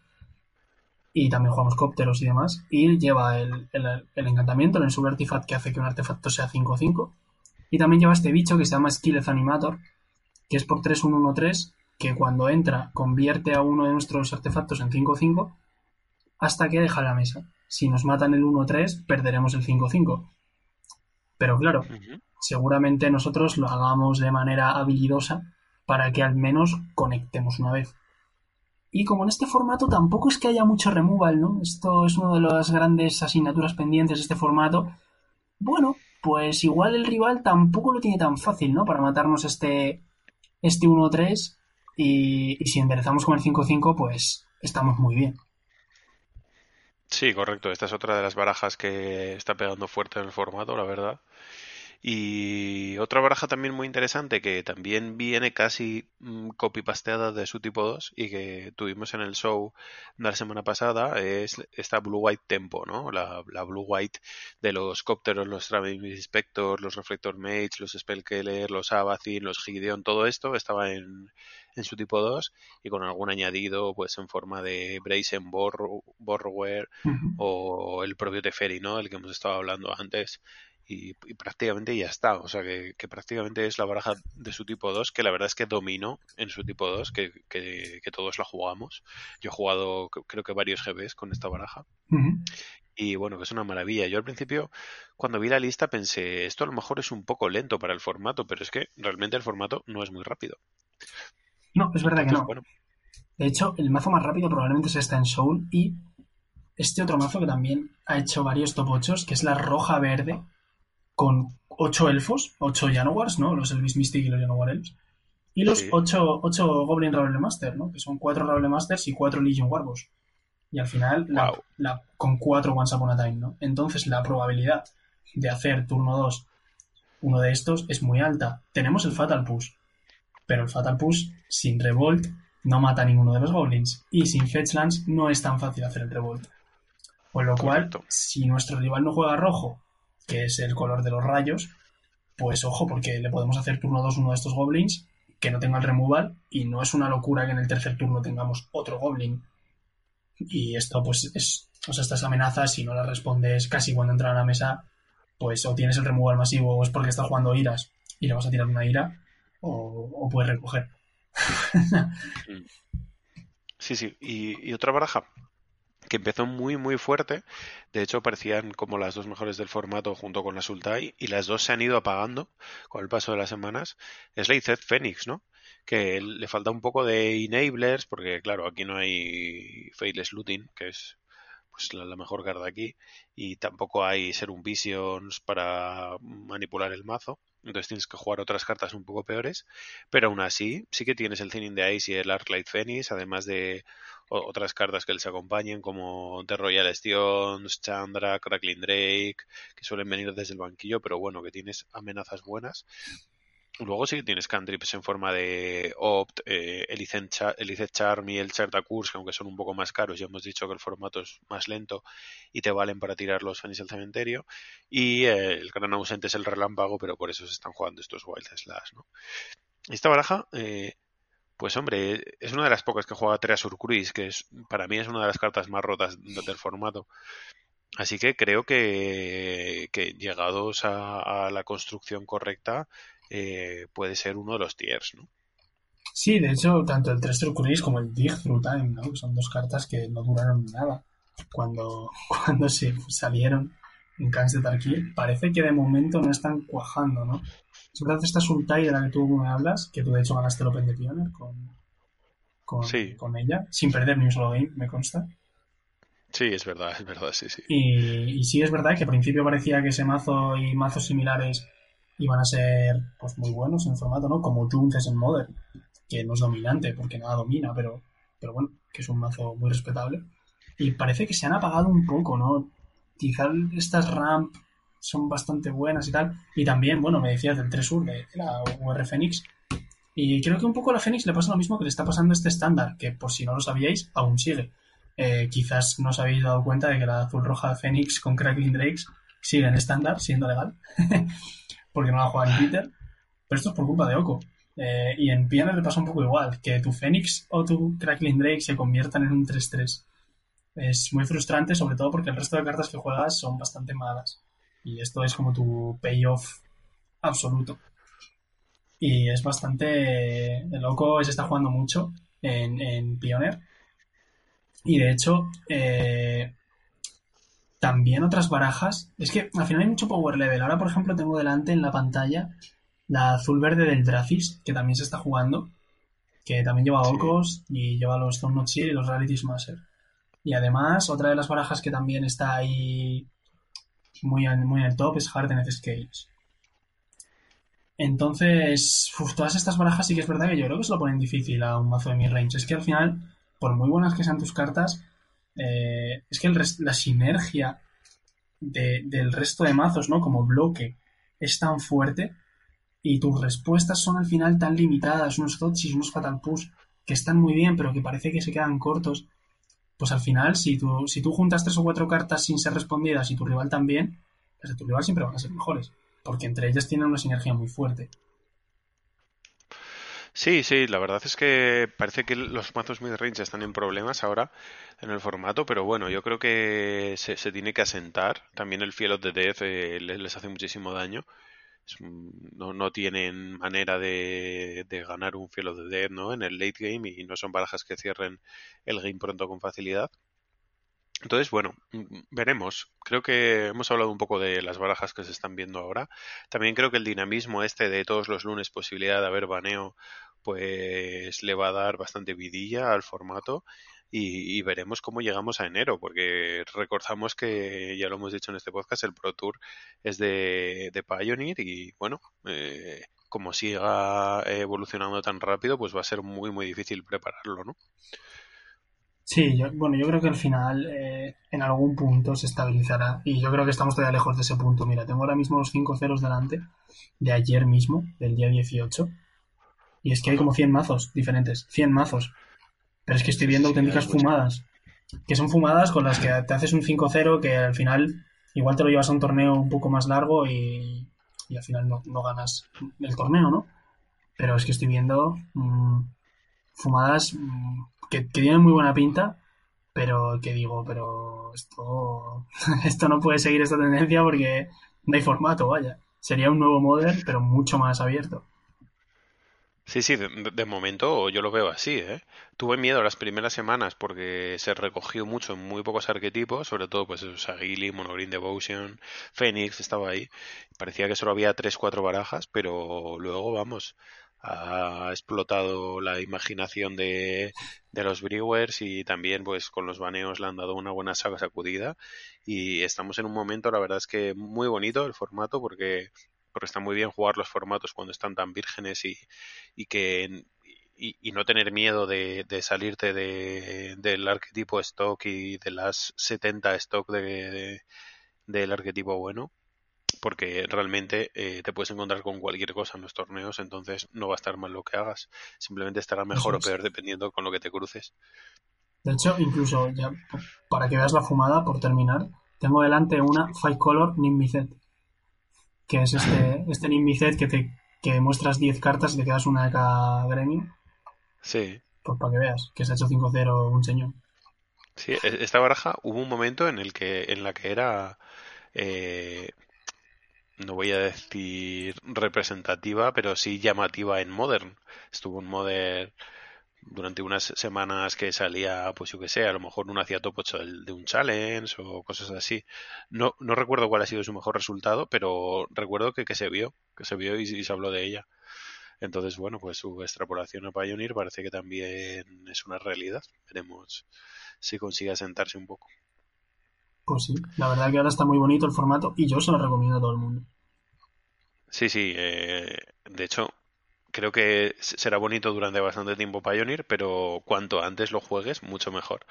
[SPEAKER 2] Y también jugamos cópteros y demás. Y lleva el, el, encantamiento, el sub artifact que hace que un artefacto sea 5-5. Y también lleva este bicho que se llama Skilleth Animator, que es por 3-1-1-3, que cuando entra convierte a uno de nuestros artefactos en 5-5 hasta que deja la mesa. Si nos matan el 1-3, perderemos el 5-5. Pero claro, seguramente nosotros lo hagamos de manera habilidosa para que al menos conectemos una vez. Y como en este formato tampoco es que haya mucho removal, ¿no? Esto es una de las grandes asignaturas pendientes de este formato. Bueno, pues igual el rival tampoco lo tiene tan fácil, ¿no? Para matarnos este, este 1-3 y, y, si enderezamos con el 5-5 pues estamos muy bien.
[SPEAKER 1] Sí, correcto. Esta es otra de las barajas que está pegando fuerte en el formato, la verdad. Y otra baraja también muy interesante que también viene casi mm, copy-pasteada de su tipo 2 y que tuvimos en el show la semana pasada es esta Blue White Tempo, ¿no? La, Blue White de los cópteros, los Traveling Inspector, los Reflector Mates, los Spellkeller, los Abathyn, los Gideon, todo esto estaba en, en su tipo 2 y con algún añadido pues en forma de Brazen Borrower o el propio Teferi, ¿no? El que hemos estado hablando antes y, prácticamente ya está. O sea, que, prácticamente es la baraja de su tipo 2, que la verdad es que domino en su tipo 2, que, que, todos la jugamos. Yo he jugado creo que varios GBs con esta baraja. Y bueno, que es una maravilla. Yo al principio, cuando vi la lista, pensé, esto a lo mejor es un poco lento para el formato, pero es que realmente el formato no es muy rápido.
[SPEAKER 2] No, es verdad que no. De hecho, el mazo más rápido probablemente es esta en Soul y este otro mazo que también ha hecho varios top 8, que es la roja verde, con ocho elfos, ocho Janowars, ¿no? Los Elvis Mystic y los Janowar Elves. Y los ocho, ocho, Goblin Ravelle Master, ¿no? Que son cuatro Ravelle Masters y cuatro Legion Warboss. Y al final, la, con cuatro Once Upon a Time, ¿no? Entonces, la probabilidad de hacer turno 2 uno de estos es muy alta. Tenemos el Fatal Push, pero el Fatal Push sin Revolt no mata a ninguno de los Goblins. Y sin Fetchlands no es tan fácil hacer el Revolt. Con lo cual, si nuestro rival no juega rojo que es el color de los rayos, pues ojo, porque le podemos hacer turno 2 uno de estos goblins que no tenga el removal y no es una locura que en el tercer turno tengamos otro goblin. Y esto pues es, o sea, estas amenazas, si no las respondes casi cuando entra a la mesa, pues o tienes el removal masivo o es porque estás jugando iras y le vas a tirar una ira o, puedes recoger.
[SPEAKER 1] sí, sí. y otra baraja que empezó muy muy fuerte. De hecho, parecían como las dos mejores del formato junto con la Sultai y las dos se han ido apagando con el paso de las semanas. Es la IZ Phoenix, ¿no? Que le falta un poco de enablers porque claro, aquí no hay Faithless Looting, que es pues la, mejor carta aquí y tampoco hay Serum Visions para manipular el mazo. Entonces tienes que jugar otras cartas un poco peores, pero aún así sí que tienes el Thinning de Ice y el Arclight Phoenix, además de otras cartas que les acompañen como The Royal Stones, Chandra, Crackling Drake, que suelen venir desde el banquillo, pero bueno, que tienes amenazas buenas. Luego sí que tienes cantrips en forma de Opt, eh, Charm y el Chartacurs, que aunque son un poco más caros, ya hemos dicho que el formato es más lento y te valen para tirar los Fenix al cementerio. Y eh, el gran ausente es el Relámpago, pero por eso se están jugando estos Wild Slash, ¿no? Esta baraja, eh, pues hombre, es una de las pocas que juega Treasure Cruise, que es para mí es una de las cartas más rotas del formato. Así que creo que, que llegados a, la construcción correcta eh, puede ser uno de los tiers, ¿no?
[SPEAKER 2] Sí, de hecho, tanto el Treasure Cruise como el Dig Through Time, ¿no? son dos cartas que no duraron nada cuando, cuando se salieron en Cans de Tarkir. Parece que de momento no están cuajando, ¿no? Es verdad esta Sultai de la que tú me hablas, que tú de hecho ganaste el Open de Pioneer con, con, ella, sin perder ni un solo game, me consta.
[SPEAKER 1] Sí, es verdad, es verdad, sí, sí.
[SPEAKER 2] Y, sí es verdad que al principio parecía que ese mazo y mazos similares iban a ser pues muy buenos en formato, ¿no? Como Junces en Modern, que no es dominante porque nada domina, pero, pero bueno, que es un mazo muy respetable. Y parece que se han apagado un poco, ¿no? Quizá estas ramp son bastante buenas y tal. Y también, bueno, me decías del 3 de la UR Phoenix. Y creo que un poco a la Phoenix le pasa lo mismo que le está pasando a este estándar, que por si no lo sabíais, aún sigue. Eh, quizás no os habéis dado cuenta de que la azul roja Phoenix con Crackling Drakes sigue en estándar, siendo legal, porque no la juega en Twitter. Pero esto es por culpa de Oko. Eh, y en Pioneer le pasa un poco igual, que tu Phoenix o tu Crackling Drake se conviertan en un 3-3. Es muy frustrante, sobre todo porque el resto de cartas que juegas son bastante malas. Y esto es como tu payoff absoluto. Y es bastante. El loco se está jugando mucho en, en Pioneer. Y de hecho, eh, también otras barajas. Es que al final hay mucho power level. Ahora, por ejemplo, tengo delante en la pantalla la azul verde del Dracis, que también se está jugando. Que también lleva Orcos y lleva los Stone y los Rarity Smasher. Y además, otra de las barajas que también está ahí muy, muy en el top es Hardened Scales. Entonces, todas estas barajas sí que es verdad que yo creo que se lo ponen difícil a un mazo de mi range. Es que al final, por muy buenas que sean tus cartas, eh, es que la sinergia del resto de mazos, ¿no? Como bloque, es tan fuerte y tus respuestas son al final tan limitadas, unos y unos Fatal Push, que están muy bien, pero que parece que se quedan cortos pues al final, si tú, si tú juntas tres o cuatro cartas sin ser respondidas y tu rival también, las de tu rival siempre van a ser mejores, porque entre ellas tienen una sinergia muy fuerte.
[SPEAKER 1] Sí, sí, la verdad es que parece que los mazos midrange están en problemas ahora en el formato, pero bueno, yo creo que se, tiene que asentar. También el Fiel of the Death eh, les hace muchísimo daño no, no tienen manera de, ganar un Fiel de Dead ¿no? en el late game y no son barajas que cierren el game pronto con facilidad. Entonces, bueno, mm, veremos. Creo que hemos hablado un poco de las barajas que se están viendo ahora. También creo que el dinamismo este de todos los lunes, posibilidad de haber baneo, pues le va a dar bastante vidilla al formato y, veremos cómo llegamos a enero, porque recordamos que ya lo hemos dicho en este podcast, el Pro Tour es de, de Pioneer y bueno, eh, como siga evolucionando tan rápido, pues va a ser muy muy difícil prepararlo, ¿no?
[SPEAKER 2] Sí, yo, bueno, yo creo que al final eh, en algún punto se estabilizará y yo creo que estamos todavía lejos de ese punto. Mira, tengo ahora mismo los 5 ceros delante de ayer mismo, del día 18, y es que hay como 100 mazos diferentes, 100 mazos. Pero es que estoy viendo auténticas fumadas. Que son fumadas con las que te haces un 5-0 que al final igual te lo llevas a un torneo un poco más largo y, al final no, ganas el torneo, ¿no? Pero es que estoy viendo mm, fumadas mm, que, tienen muy buena pinta, pero que digo, pero esto, esto no puede seguir esta tendencia porque no hay formato, vaya. Sería un nuevo model, pero mucho más abierto.
[SPEAKER 1] Sí, sí, de, momento yo lo veo así, ¿eh? Tuve miedo las primeras semanas porque se recogió mucho muy pocos arquetipos, sobre todo pues Sagili, Monogreen Devotion, Phoenix estaba ahí. Parecía que solo había tres, cuatro barajas, pero luego, vamos, ha explotado la imaginación de, de los Brewers y también pues con los baneos le han dado una buena sacudida y estamos en un momento, la verdad es que muy bonito el formato porque porque está muy bien jugar los formatos cuando están tan vírgenes y, y que y, no tener miedo de, de salirte de, del arquetipo stock y de las 70 stock de, del arquetipo bueno porque realmente eh, te puedes encontrar con cualquier cosa en los torneos, entonces no va a estar mal lo que hagas, simplemente estará mejor o peor dependiendo con lo que te cruces.
[SPEAKER 2] De hecho, incluso ya para que veas la fumada, por terminar, tengo delante una Five Color Nimbicet que es este, este Nimbicet que te que muestras 10 cartas y te quedas una de cada gremio.
[SPEAKER 1] Sí.
[SPEAKER 2] Pues para que veas, que se ha hecho 5-0 un señor.
[SPEAKER 1] Sí, e-, esta baraja hubo un momento en el que en la que era eh, no voy a decir representativa, pero sí llamativa en Modern. Estuvo en Modern durante unas semanas que salía, pues yo que sé, a lo mejor uno hacía top 8 de un challenge o cosas así. No, no recuerdo cuál ha sido su mejor resultado, pero recuerdo que, que se vio, que se vio y, se habló de ella. Entonces, bueno, pues su extrapolación a Pioneer parece que también es una realidad. Veremos si consigue asentarse un poco.
[SPEAKER 2] Pues sí, la verdad que ahora está muy bonito el formato y yo se lo recomiendo a todo el mundo.
[SPEAKER 1] Sí, sí, eh, de hecho, creo que será bonito durante bastante tiempo Pioneer, pero cuanto antes lo juegues, mucho mejor.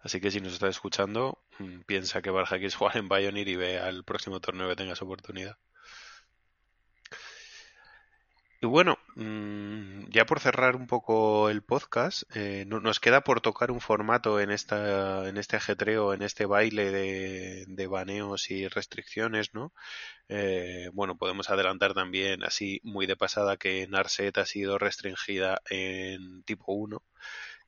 [SPEAKER 1] Así que si nos estás escuchando, mm, piensa que Barja quieres jugar en Pioneer y ve al próximo torneo que tengas oportunidad. Y bueno, mm, ya por cerrar un poco el podcast, eh, nos queda por tocar un formato en esta, en este ajetreo, en este baile de, de baneos y restricciones, ¿no? Eh, bueno, podemos adelantar también así muy de pasada que Narset ha sido restringida en tipo 1,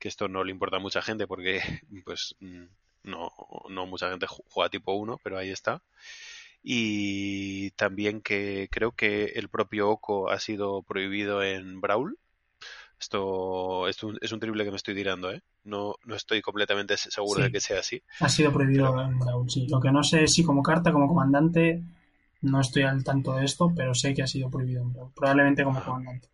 [SPEAKER 1] que esto no le importa a mucha gente porque pues mm, no, no mucha gente juega tipo 1, pero ahí está y también que creo que el propio Oco ha sido prohibido en Brawl. Esto es un, es un triple que me estoy tirando, ¿eh? No, no estoy completamente seguro de que sea así.
[SPEAKER 2] Ha sido prohibido en Brawl, sí. Lo que no sé es si como carta, como comandante, no estoy al tanto de esto, pero sé que ha sido prohibido en Brawl. Probablemente como comandante.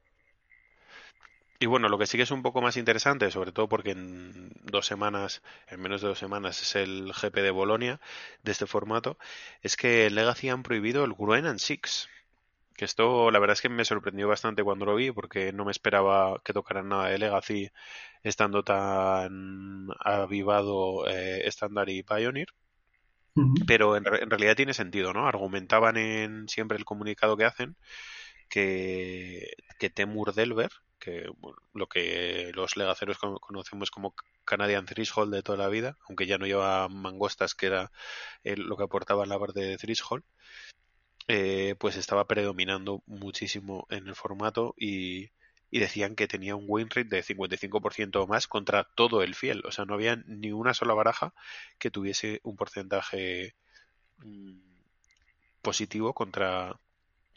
[SPEAKER 1] Y bueno, lo que sí que es un poco más interesante, sobre todo porque en dos semanas, en menos de dos semanas, es el GP de Bolonia de este formato, es que Legacy han prohibido el Gruen and Six. Que esto, la verdad es que me sorprendió bastante cuando lo vi, porque no me esperaba que tocaran nada de Legacy estando tan avivado eh, Standard y Pioneer. Pero en, en, realidad tiene sentido, ¿no? Argumentaban en siempre el comunicado que hacen que, que Temur Delver, lo que los legaceros conocemos como Canadian Threshold de toda la vida, aunque ya no lleva mangostas, que era lo que aportaba la parte de Threshold, eh, pues estaba predominando muchísimo en el formato y, decían que tenía un win rate de 55% o más contra todo el fiel. O sea, no había ni una sola baraja que tuviese un porcentaje mm, positivo contra,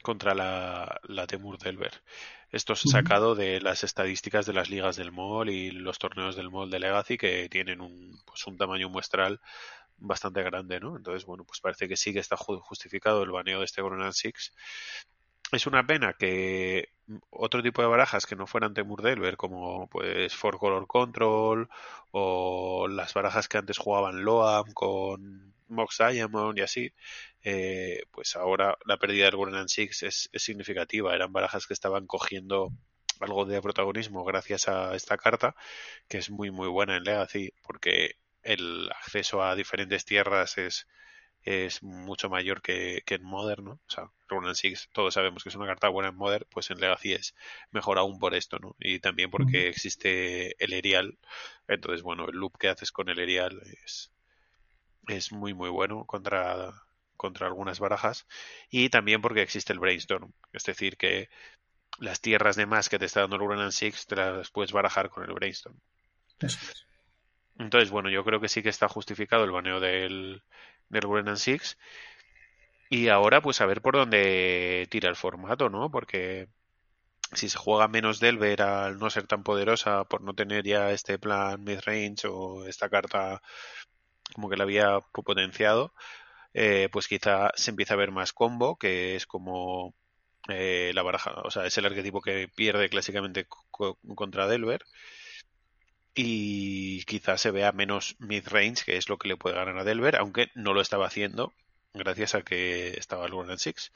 [SPEAKER 1] contra la, la Temur Delver. Esto es sacado de las estadísticas de las ligas del MOL y los torneos del MOL de Legacy que tienen un, pues un tamaño muestral bastante grande, ¿no? Entonces, bueno, pues parece que sí que está justificado el baneo de este Gronan Six. Es una pena que otro tipo de barajas que no fueran Temur Delver, como pues Four Color Control o las barajas que antes jugaban Loam con Mox Diamond y así, eh, pues ahora la pérdida del Golden Six es, significativa. Eran barajas que estaban cogiendo algo de protagonismo gracias a esta carta, que es muy muy buena en Legacy, porque el acceso a diferentes tierras es, es mucho mayor que, en Modern, ¿no? O sea, Ronan Six, todos sabemos que es una carta buena en Modern, pues en Legacy es mejor aún por esto, ¿no? Y también porque existe el Erial. Entonces, bueno, el loop que haces con el Erial es, es muy muy bueno contra contra algunas barajas y también porque existe el brainstorm, es decir, que las tierras de más que te está dando el Uran Six te las puedes barajar con el brainstorm. Entonces, bueno, yo creo que sí que está justificado el baneo del, del Six. Y ahora, pues a ver por dónde tira el formato, ¿no? Porque si se juega menos Delver al no ser tan poderosa por no tener ya este plan mid-range o esta carta como que la había potenciado, eh, pues quizá se empieza a ver más combo, que es como eh, la baraja, o sea, es el arquetipo que pierde clásicamente contra Delver. Y quizás se vea menos mid-range, que es lo que le puede ganar a Delver, aunque no lo estaba haciendo gracias a que estaba el One Six.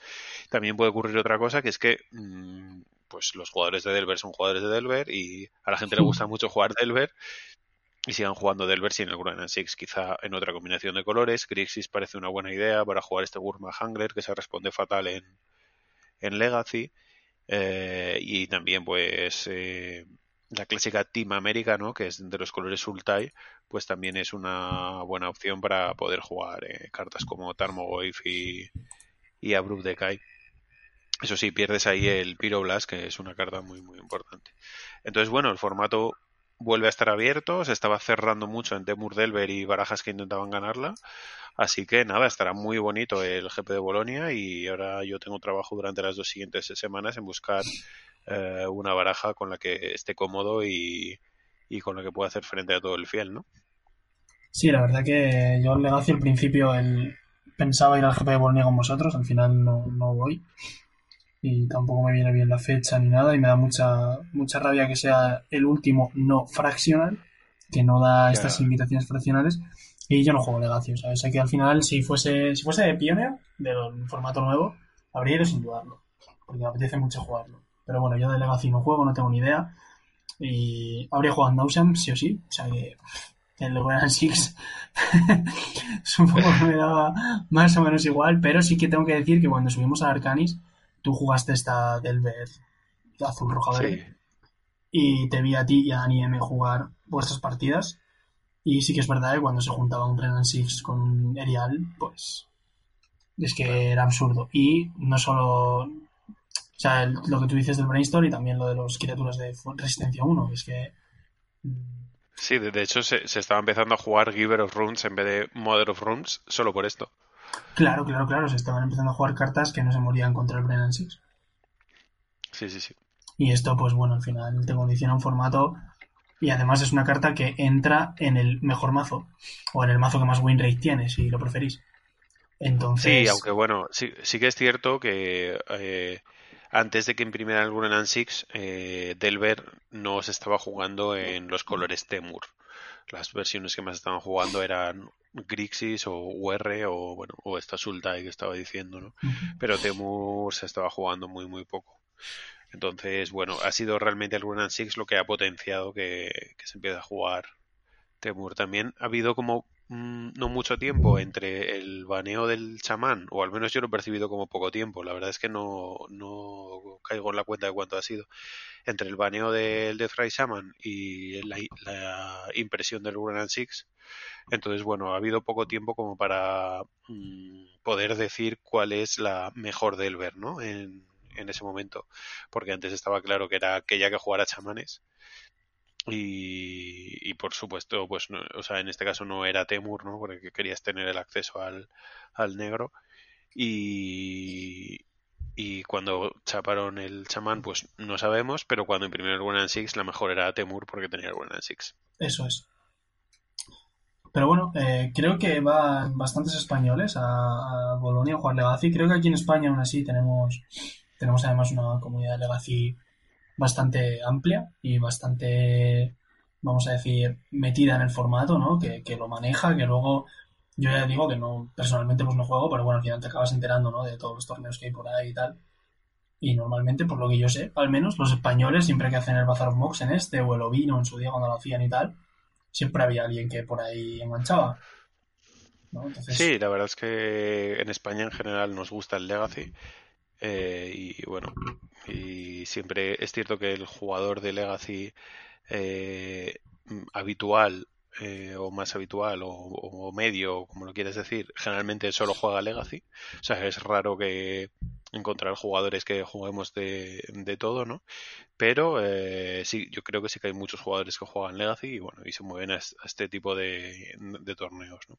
[SPEAKER 1] También puede ocurrir otra cosa, que es que mm, pues los jugadores de Delver son jugadores de Delver y a la gente le gusta mucho jugar Delver y sigan jugando Delver sin el Grunen Six, quizá en otra combinación de colores. Grixis parece una buena idea para jugar este Gurma Hangler que se responde fatal en, en Legacy. Eh, y también, pues, eh, la clásica Team América, ¿no? Que es de los colores Sultai, pues también es una buena opción para poder jugar eh, cartas como Tarmogoyf y, y Abrupt Decay. Eso sí, pierdes ahí el Pyroblast, que es una carta muy, muy importante. Entonces, bueno, el formato vuelve a estar abierto, se estaba cerrando mucho en Temur Delver y barajas que intentaban ganarla. Así que nada, estará muy bonito el GP de Bolonia y ahora yo tengo trabajo durante las dos siguientes semanas en buscar eh, una baraja con la que esté cómodo y, con la que pueda hacer frente a todo el fiel, ¿no?
[SPEAKER 2] Sí, la verdad que yo le al principio el... pensaba ir al GP de Bolonia con vosotros, al final no, no voy. Y tampoco me viene bien la fecha ni nada y me da mucha mucha rabia que sea el último no fraccional que no da estas invitaciones fraccionales y yo no juego Legacy, o sea, que al final si fuese si fuese de Pioneer del formato nuevo habría ido sin dudarlo porque me apetece mucho jugarlo pero bueno, yo de Legacy no juego, no tengo ni idea. Y habría jugado Nauseam sí o sí, o sea que el Grand Six supongo que me daba más o menos igual, pero sí que tengo que decir que cuando subimos a Arcanis tú jugaste esta Delver azul roja verde. Y te vi a ti y a Dani M jugar vuestras partidas. Y sí que es verdad que cuando se juntaba un Renan Six con un Erial pues es que era absurdo. Y no solo o sea lo que tú dices del brainstorm y también lo de los criaturas de resistencia 1 es que
[SPEAKER 1] Sí, de hecho se, se, estaba empezando a jugar Giver of Runes en vez de Mother of Runes solo por esto.
[SPEAKER 2] Claro, claro, claro. Se estaban empezando a jugar cartas que no se morían contra el Brennan Six.
[SPEAKER 1] Sí, sí, sí.
[SPEAKER 2] Y esto, pues bueno, al final te condiciona un formato. Y además es una carta que entra en el mejor mazo. O en el mazo que más win rate tiene, si lo preferís. Entonces.
[SPEAKER 1] Sí, aunque bueno, sí, sí que es cierto que eh, antes de que imprimieran el Brennan Six, eh, Delver no se estaba jugando en los colores Temur. Las versiones que más estaban jugando eran Grixis o UR o bueno o esta Sultai que estaba diciendo no pero Temur se estaba jugando muy muy poco. Entonces bueno ha sido realmente el Run Six lo que ha potenciado que, se empiece a jugar Temur. También ha habido como no mucho tiempo entre el baneo del chamán o al menos yo lo he percibido como poco tiempo la verdad es que no, no caigo en la cuenta de cuánto ha sido entre el baneo del Death Ray Shaman y la, impresión del Run Six entonces, bueno, ha habido poco tiempo como para mm, poder decir cuál es la mejor del ver, ¿no? En, en ese momento. Porque antes estaba claro que era aquella que jugara chamanes. Y, por supuesto, pues, o sea, en este caso no era Temur, ¿no? Porque querías tener el acceso al, al negro. Y, y cuando chaparon el chamán, pues no sabemos, pero cuando imprimieron el Six, la mejor era Temur porque tenía el Six.
[SPEAKER 2] Eso es. Pero bueno, eh, creo que van bastantes españoles a, Bolonia a jugar Legacy. Creo que aquí en España aún así tenemos, tenemos además una comunidad de Legacy bastante amplia y bastante, vamos a decir, metida en el formato, ¿no? Que, que lo maneja, que luego yo ya digo que no, personalmente pues no juego, pero bueno, al final te acabas enterando, ¿no? De todos los torneos que hay por ahí y tal. Y normalmente, por lo que yo sé, al menos los españoles, siempre que hacen el Bazar of Mox en este, o el Ovino en su día cuando lo hacían y tal, siempre había alguien que por ahí enganchaba.
[SPEAKER 1] Sí, la verdad es que en España en general nos gusta el Legacy. Eh, y bueno, y siempre es cierto que el jugador de Legacy eh, habitual eh, o más habitual o, medio, como lo quieres decir, generalmente solo juega Legacy. O sea, es raro que encontrar jugadores que juguemos de, de todo, ¿no? Pero eh, sí, yo creo que sí que hay muchos jugadores que juegan Legacy y bueno, y se mueven a, este tipo de, torneos, ¿no?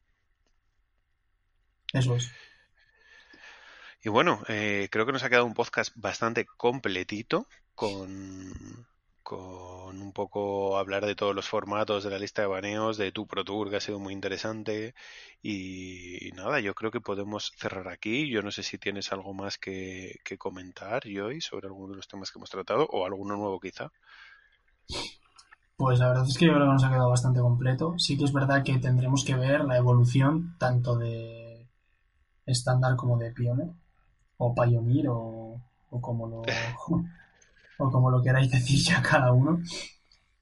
[SPEAKER 2] Eso es.
[SPEAKER 1] Y bueno, eh, creo que nos ha quedado un podcast bastante completito con, con un poco hablar de todos los formatos de la lista de baneos, de tu Pro Tour, que ha sido muy interesante. Y, nada, yo creo que podemos cerrar aquí. Yo no sé si tienes algo más que, que comentar, Joy, sobre alguno de los temas que hemos tratado, o alguno nuevo quizá.
[SPEAKER 2] Pues la verdad es que yo creo que nos ha quedado bastante completo. Sí que es verdad que tendremos que ver la evolución tanto de estándar como de Pioneer o Pioneer o, como lo o como lo queráis decir ya cada uno.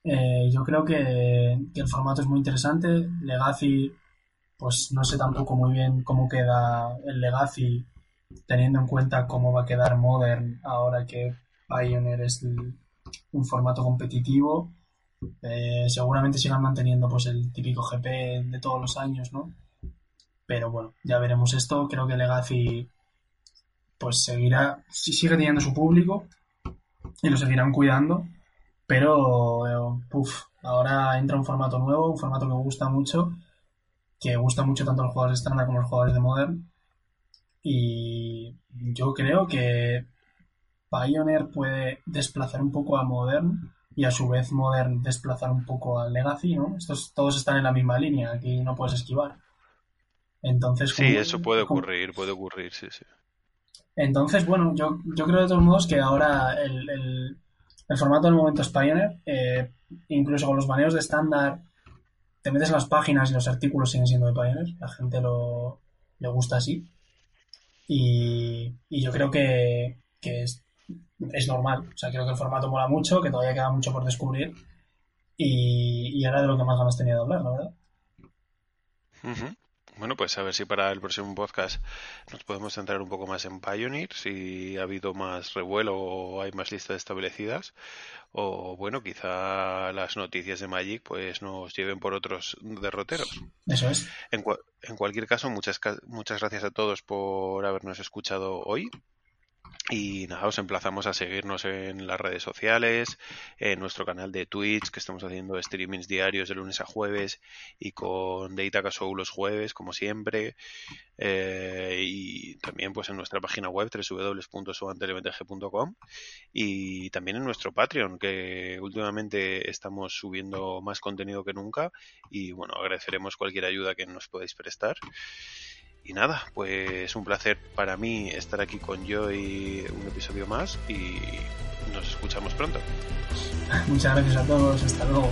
[SPEAKER 2] Eh, yo creo que, el formato es muy interesante. Legacy, pues no sé tampoco muy bien cómo queda el Legacy, teniendo en cuenta cómo va a quedar Modern ahora que Pioneer es un formato competitivo. Eh, seguramente sigan manteniendo pues el típico GP de todos los años, ¿no? Pero bueno, ya veremos esto. Creo que Legacy pues seguirá, sigue teniendo su público y lo seguirán cuidando, pero eh, ahora entra un formato nuevo, un formato que gusta mucho, que gusta mucho tanto a los jugadores de estándar como a los jugadores de Modern, y yo creo que Pioneer puede desplazar un poco a Modern y a su vez Modern desplazar un poco al Legacy, ¿no? Estos todos están en la misma línea, aquí no puedes esquivar. Entonces,
[SPEAKER 1] sí, eso puede ocurrir, puede ocurrir, sí, sí.
[SPEAKER 2] Entonces, bueno, yo, yo creo de todos modos que ahora el, el, formato del momento es Pioneer. Eh, incluso con los baneos de estándar, te metes en las páginas y los artículos siguen siendo de Pioneer. La gente lo, le gusta así. Y, yo creo que, es, normal. O sea, creo que el formato mola mucho, que todavía queda mucho por descubrir. Y, y ahora de lo que más ganas tenía de hablar, la verdad.
[SPEAKER 1] Bueno, pues a ver si para el próximo podcast nos podemos centrar un poco más en Pioneer, si ha habido más revuelo o hay más listas establecidas. O bueno, quizá las noticias de Magic pues nos lleven por otros derroteros.
[SPEAKER 2] Eso es.
[SPEAKER 1] En, en cualquier caso, muchas, muchas gracias a todos por habernos escuchado hoy. Y nada, os emplazamos a seguirnos en las redes sociales, en nuestro canal de Twitch, que estamos haciendo streamings diarios de lunes a jueves y con Data Show los jueves, como siempre. Eh, y también pues en nuestra página web www.subantelevtg.com y también en nuestro Patreon, que últimamente estamos subiendo más contenido que nunca y bueno, agradeceremos cualquier ayuda que nos podáis prestar. Y nada, pues un placer para mí estar aquí con Joy un episodio más y nos escuchamos pronto.
[SPEAKER 2] Muchas gracias a todos, hasta luego.